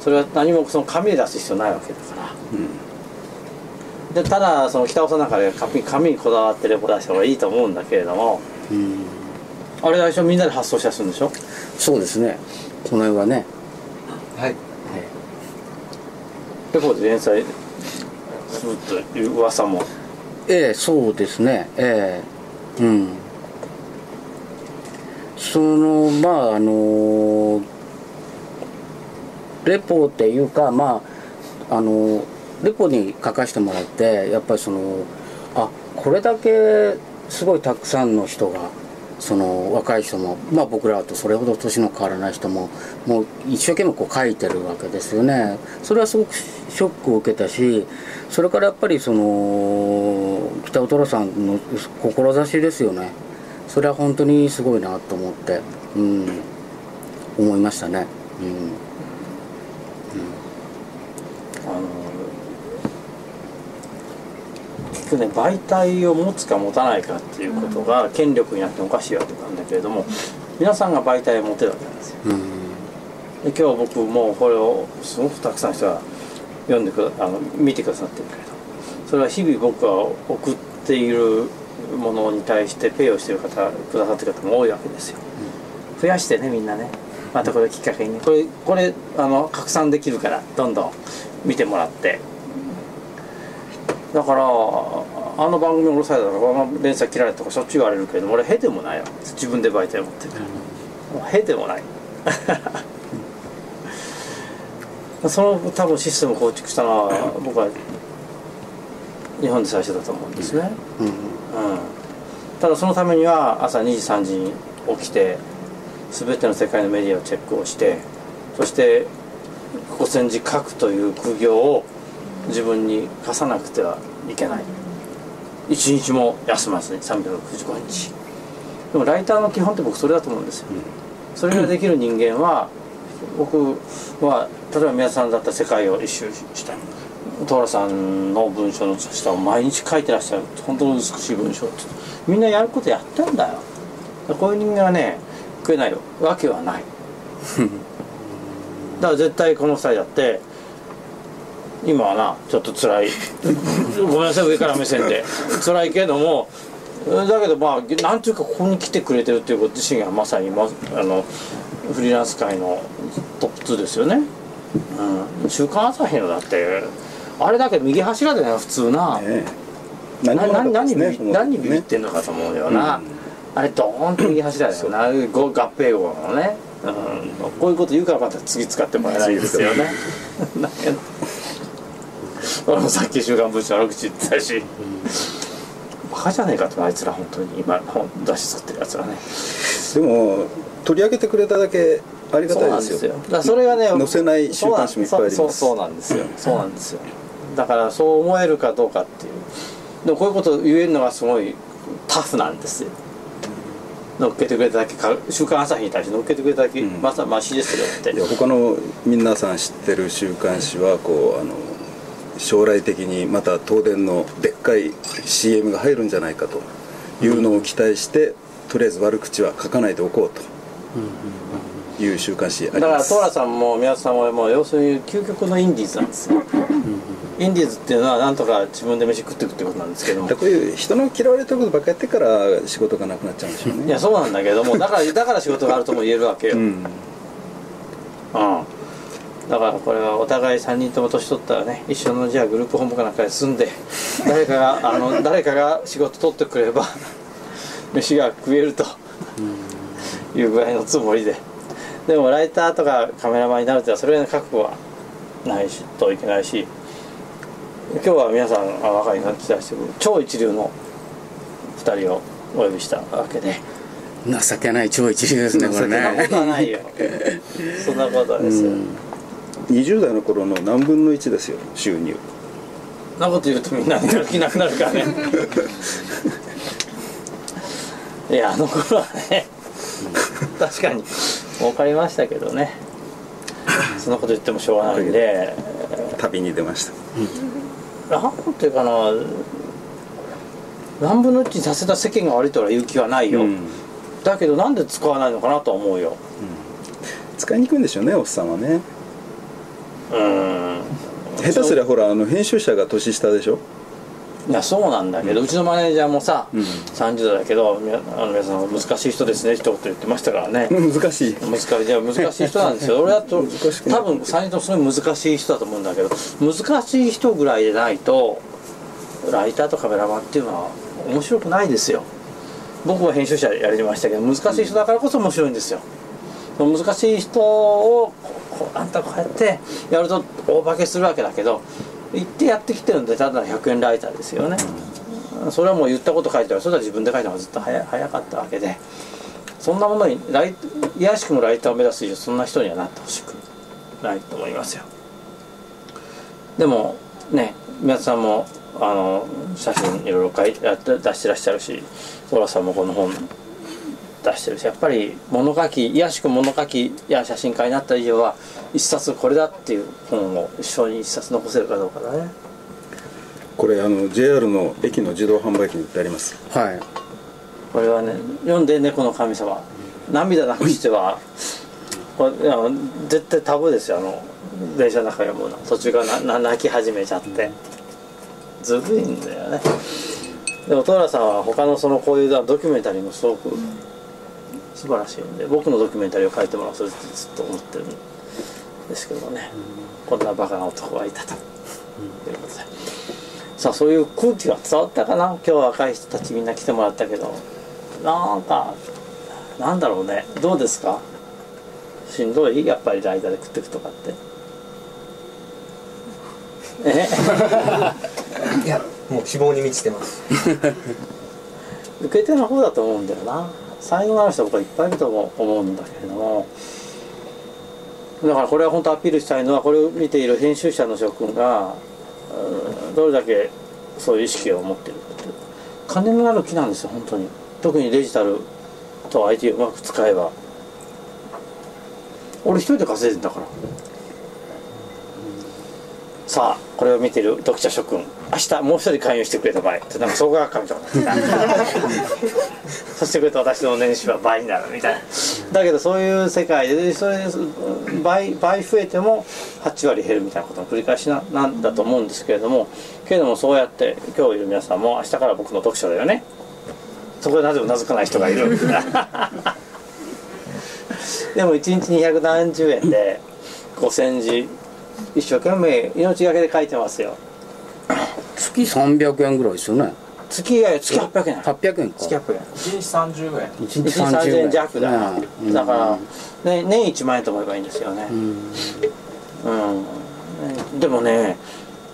それは何もその紙で出す必要ないわけだから、でただその北尾さんの中で紙紙にこだわってレポ出した方がいいと思うんだけれどもうんあれ最初みんなで発送したりするんでしょ？そうですね。この辺はねはい。レポで連載するという噂も。ええそうですね。ええ。うん。そのまああのレポっていうかまああのレポに書かせてもらってやっぱりそのあこれだけすごいたくさんの人がその若い人もまあ僕らとそれほど年の変わらない人ももう一生懸命こう書いてるわけですよね。それはすごくショックを受けたしそれからやっぱりその北尾虎さんの志ですよね。それは本当にすごいなと思ってうん思いましたね。うんあの結局ね媒体を持つか持たないかっていうことが権力になってもおかしいわけなんだけれども皆さんが媒体を持てるわけなんですよ。うん。で今日僕もうこれをすごくたくさんの人が読んでくだあの見てくださってるけれどそれは日々僕が送っているものに対してペイをしている方くださってる方も多いわけですよ。増やしてねみんなね。またこれきっかけにこれこれあの拡散できるからどんどん見てもらってだからあの番組を下ろされたらこの連載切られたとかしょっちゅう言われるけど俺へでもないわ。けです自分で媒体を持ってるかへでもない。その多分システムを構築したのは僕は日本で最初だと思うんですね、うん。うん、ただそのためには朝2時3時に起きて全ての世界のメディアをチェックをしてそしてここ戦時書くという苦行を自分に課さなくてはいけない。一日も休まずに365日。でもライターの基本って僕それだと思うんですよ、それができる人間は僕は例えば宮田さんだったら世界を一周した寅さんの文章の下を毎日書いてらっしゃる本当に美しい文章って。みんなやることやってんだよ。こういう人間はね食えないよわけはない。だから絶対この2人だって今はなちょっと辛い。ごめんなさい上から目線で。辛いけどもだけどまあなんていうかここに来てくれてるっていうこと自身がまさに、ま、あのフリーランス界のトップ2ですよね、うん、週刊朝日のだってあれだけ右柱だよ普通な、ねな何何何何にビビってんのかと思うよな、あれドーンと右柱だよな。ご合併号のね、うん、こういうこと言うからまた次使ってもらえないですよね。だけど俺 もさっき「週刊文春」の悪口言ってたし、バカじゃねえかとあいつら本当に。今本出し取ってるやつらね。でも取り上げてくれただけありがたいんですよ。だそれがね載せない週刊誌もいっぱいあります。そうそうなんですよ。そうなんですよ。だからそう思えるかどうかっていう。でもこういうことを言えるのがすごいタフなんですよ。乗っけてくれただけか週刊朝日に対して乗っけてくれただけ、うん。まさマシですよって。他の皆さん知ってる週刊誌はこうあの将来的にまた東電のでっかい CM が入るんじゃないかというのを期待して、とりあえず悪口は書かないでおこうと。いう週刊誌あだからりますトーラさんも宮田さんももう要するに究極のインディーズなんですよ。インディーズっていうのはなんとか自分で飯食っていくってことなんですけど。もだからこういう人の嫌われてることばっかやってから仕事がなくなっちゃうんでしょうね。いやそうなんだけどもだからだから仕事があるとも言えるわけよ、うん。うん、だからこれはお互い3人とも年取ったらね一緒のじゃあグループ本部かなんかで住んで 誰かがあの誰かが仕事取ってくれば 飯が食えるというぐらいのつもりで。でもライターとかカメラマンになるとはそれの覚悟はないしといけないし今日は皆さんあ若い人に期待してる超一流の2人をお呼びしたわけで。情けない超一流ですねこれそんなこねとはないよ。そんなことはですよ、20代の頃の何分の1ですよ収入。なこと言うとみんなやる気なくなるからね。いやあの頃はね確かに儲かりましたけどね。そんなこと言ってもしょうがないんで。旅に出ました。なんていうかな何分の1にさせた世間が悪いとは言う気はないよ、うん。だけどなんで使わないのかなとは思うよ。使いにくいんでしょうねおっさんはねうん。下手すりゃほらあの編集者が年下でしょ？いやそうなんだけど、うちのマネージャーもさ、うん。30代だけどあの皆さん難しい人ですね一言言ってましたからね。難しい。難しい難しい人なんですよ。俺だと多分3人ともすごい難しい人だと思うんだけど難しい人ぐらいでないとライターとカメラマンっていうのは面白くないですよ。僕は編集者やりましたけど難しい人だからこそ面白いんですよ。難しい人をこうあんたこうやってやると大化けするわけだけど言ってやってきてるんでただの100円ライターですよね。それはもう言ったこと書いてある。それは自分で書いたのがずっと早早かったわけで。そんなものにライいやしくもライターを目指す以上そんな人にはなってほしくないと思いますよ。でもね宮田さんもあの写真いろいろ出してらっしゃるし寅さんもこの本出してるしやっぱり物書きいやしく物書きや写真家になった以上は一冊これだっていう本を一緒に一冊残せるかどうかだね。これあの JR の駅の自動販売機に売ってあります。はい。これはね読んで猫の神様。涙なくしてはこれあの絶対タブーですよあの電車の中で読むの。途中からなな泣き始めちゃって。ずるいんだよね。でもトラさんは他のそのこういうドキュメンタリーもすごく素晴らしいんで僕のドキュメンタリーを書いてもらうそれってずっと思ってるんですけどね。こんなバカな男がいたと。いうことでさあそういう空気が伝わったかな？今日は若い人たちみんな来てもらったけど。なんかなんだろうね。どうですか？しんどい？やっぱりライダーで食っていくとかって。え？いやもう希望に満ちてます。受け手の方だと思うんだよな才能のある人僕はいっぱいいると思うんだけれどもだからこれは本当アピールしたいのはこれを見ている編集者の諸君がどれだけそういう意識を持ってるかっていう。金のある木なんですよ本当に。特にデジタルと IT をうまく使えば。俺一人で稼いでんだから。さあこれを見てる読者諸君。明日もう一人勧誘してくれた場合ってなんか総合神様 そしてくれた私の年収は倍になるみたいな。だけどそういう世界でそれ倍倍増えても8割減るみたいなことの繰り返しななんだと思うんですけれどもけれどもそうやって今日いる皆さんも明日から僕の読書だよね。そこでなぜうなずかない人がいる。でも1日2何十円で5000字一生懸命命がけで書いてますよ月300円ぐらいですよね。月が月800円。800円か。月800円。1日30円。1日1日3000円弱だ、うんだから、ね、年1万円と思えばいいんですよね。うん。うん、ねでもね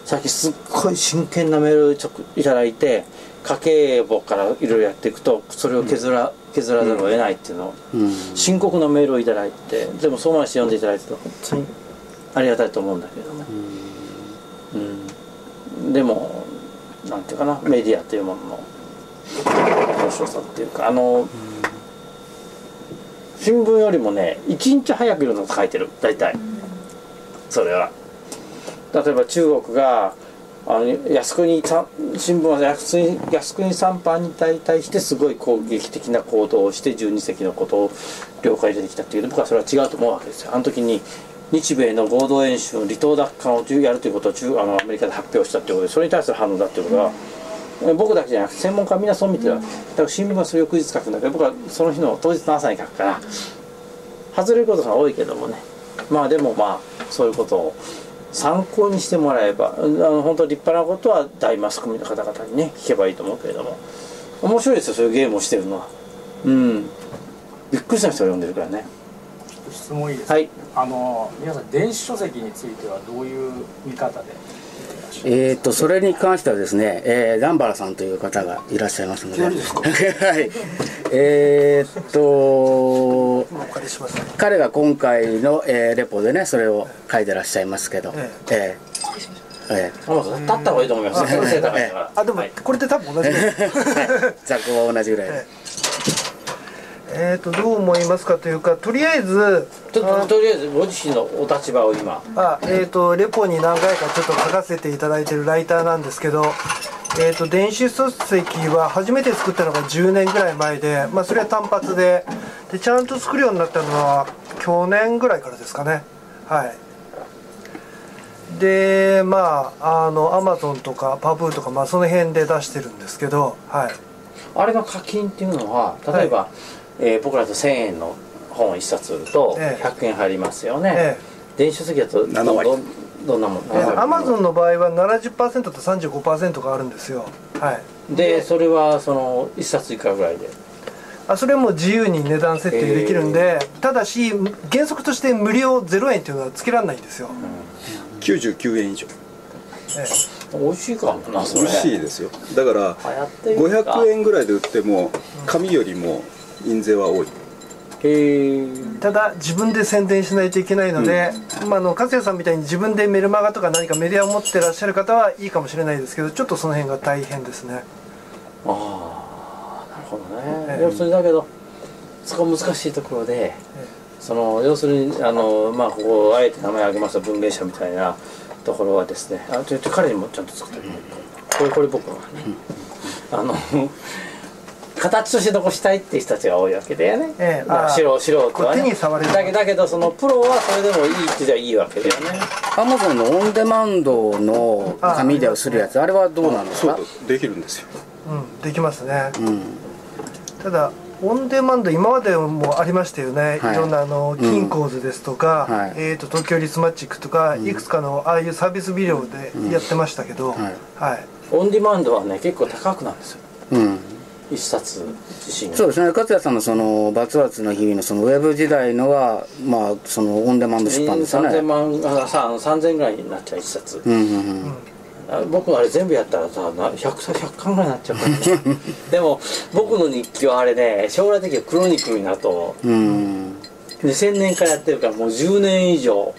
さっきすっごい真剣なメールをちょいただいて家計簿からいろいろやっていくとそれを削ら,、削らざるを得ないっていうの。をうん。深刻なメールをいただいてでもそうまでして読んでいただいて本当にありがたいと思うんだけどね、うん、でもなんていうかなメディアというものの面白さっていうかあの新聞よりもね一日早くいろんなこと書いてる大体。それは。例えば中国があの靖国さ新聞は靖国靖国三藩に対してすごい攻撃的な行動をして12隻のことを了解出てきたっていう僕はそれは違うと思うわけですよ。あの時に日米の合同演習の離島奪還をやるということを中あのアメリカで発表したということでそれに対する反応だということは、え僕だけじゃなくて専門家はみんなそう見てるだから新聞はそれ翌日書くんだけど僕はその日の当日の朝に書くから外れることが多いけどもね。まあでもまあそういうことを参考にしてもらえばあの本当立派なことは大マスコミの方々にね聞けばいいと思うけれども。面白いですよそういうゲームをしてるのは。うん。びっくりした人が読んでるからね。質問いいですか、はい。あの皆さん電子書籍についてはどういう見方で見ていらっしゃるえー、とそれに関してはですね、えー、ダンバラさんという方がいらっしゃいますので。はい。えー、っと彼が今回の、えーレポでねそれを書いてらっしゃいますけど。ええ。ええ。あ立った方がいいと思います。背高いから。あでもはいこれって多分同じです 雑魚は同じぐらいで、えっとどう思いますかというかとりあえずちょっととりあえずご自身のお立場を今。あえー、とレポに何回かちょっと書かせていただいてるライターなんですけどえー、と電子書籍は初めて作ったのが10年ぐらい前で、まあ、それは単発ででちゃんと作るようになったのは去年ぐらいからですかね。はい。でまああのアマゾンとかパブーとか、まあ、その辺で出してるんですけどはい。あれの課金っていうのは例えば、えー僕らと1000円の本1冊売るとええ。100円入りますよね、え電子書籍だと7割。どどんなもん？えアマゾンの場合は70%と35%があるんですよ。はい。でそれはその1冊いくらぐらいで？あそれも自由に値段設定できるんで、ただし原則として無料0円っていうのはつけられないんですよ、99円以上。え美味しいかもな美味しいですよ。だから流行ってるか。500円ぐらいで売っても紙よりも印税は多い。ただ自分で宣伝しないといけないので、まあ、あの勝也さんみたいに自分でメルマガとか何かメディアを持ってらっしゃる方はいいかもしれないですけどちょっとその辺が大変ですね。ああなるほどね、ええ。要するにだけどそこ難しいところで、その要するにあのまあここあえて名前挙げました文芸者みたいなところはですねあちょちょ彼にもちゃんと作ってる、これこれ僕はね、あの形として残したいっていう人たちが多いわけだよね、ええまあ、ああ素人素人は、ね、手に触れるだけだけどそのプロはそれでもいいってじゃいいわけだよね。アマゾンのオンデマンドの紙で刷るやつあれはどうなんですそうかできるんですよ。うんできますね。うん。ただオンデマンド今までもありましたよね、はい。い、ろんなあの金コーズですとか、はい。えー、と東京リスマチックとか、いくつかのああいうサービスビデオでやってましたけど、はい。はい。オンディマンドはね結構高くなんですよ。うん一冊自身。がそうですね。勝也さんのそのバツバツの日々のそのウェブ時代のはまあそのオンデマンド出版ですよ3000ね万あさ3000ぐらいになっちゃう一冊、うんうんうん。あ僕あれ全部やったらさな 100, さ100巻ぐらいになっちゃうから。ね でも僕の日記はあれね将来的にはクロニクルになると。うん。2000年からやってるからもう10年以上。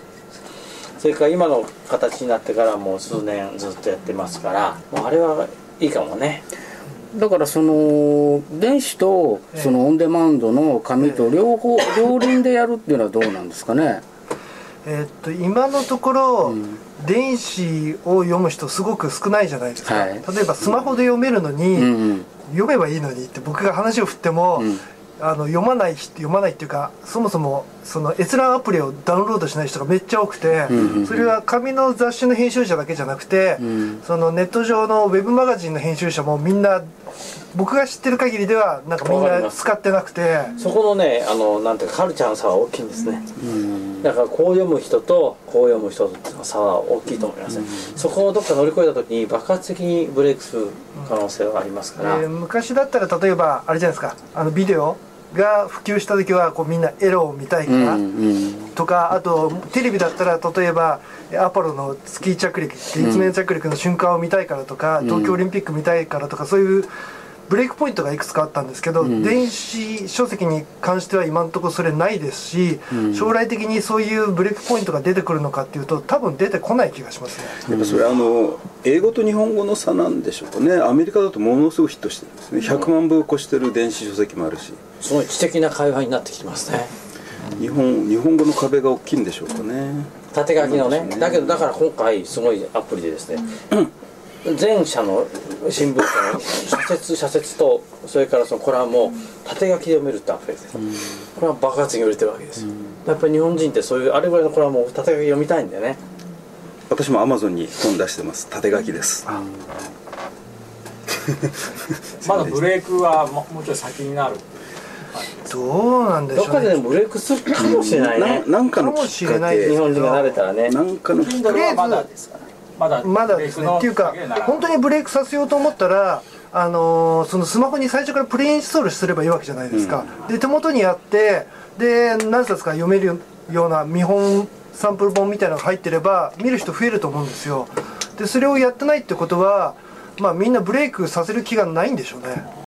それから今の形になってからもう数年ずっとやってますからもうあれはいいかもねだからその電子とそのオンデマンドの紙と両方両輪でやるっていうのはどうなんですかね？えーっと今のところ、電子を読む人すごく少ないじゃないですか、はい。例えばスマホで読めるのに、うんうん。読めばいいのにって僕が話を振っても、うん。あの読まない人読まないっていうかそもそもその閲覧アプリをダウンロードしない人がめっちゃ多くて、うんうんうん。それは紙の雑誌の編集者だけじゃなくて、ん。そのネット上のウェブマガジンの編集者もみんな僕が知ってる限りではなんかみんな使ってなくて。そこのねあのなんていうかカルチャーの差は大きいんですね、うん。だからこう読む人とこう読む人の差は大きいと思いますね、そこをどっか乗り越えた時に爆発的にブレイクする可能性はありますから、えー昔だったら例えばあれじゃないですか。あのビデオが普及した時はこうみんなエロを見たいから、とかあとテレビだったら例えばアポロの月着陸月面着陸の瞬間を見たいからとか、東京オリンピック見たいからとかそういうブレイクポイントがいくつかあったんですけど、電子書籍に関しては今のところそれないですし、将来的にそういうブレイクポイントが出てくるのかっていうと多分出てこない気がしますね。やっぱそれはあの英語と日本語の差なんでしょうかね。アメリカだとものすごくヒットしてるんですね。100万部を超してる電子書籍もあるしすごい知的な会話になってきてますね。日本日本語の壁が大きいんでしょうかね。縦書きのね。ね。だけどだから今回すごいアプリでですね、全社の新聞社の社説 社説とそれからそのコラムを縦書きで読めるってアプリです、これは爆発に売れてるわけですよ、やっぱり日本人ってそういうあれぐらいのコラムを縦書きで読みたいんだよね。私もアマゾンに本出してます。縦書きです。まだブレイクはももうちょい先になるどうなんでしょうね。どっかでブレイクするかもしれないね。ななんかのきっかかもしれないです日本人が慣れたらね。なんかのきっかはまだですからねまだまだですね。っていうか本当にブレイクさせようと思ったらあのーそのスマホに最初からプレインストールすればいいわけじゃないですか、で手元にあってで何冊か読めるような見本サンプル本みたいなのが入ってれば見る人増えると思うんですよ。でそれをやってないってことはまあみんなブレイクさせる気がないんでしょうね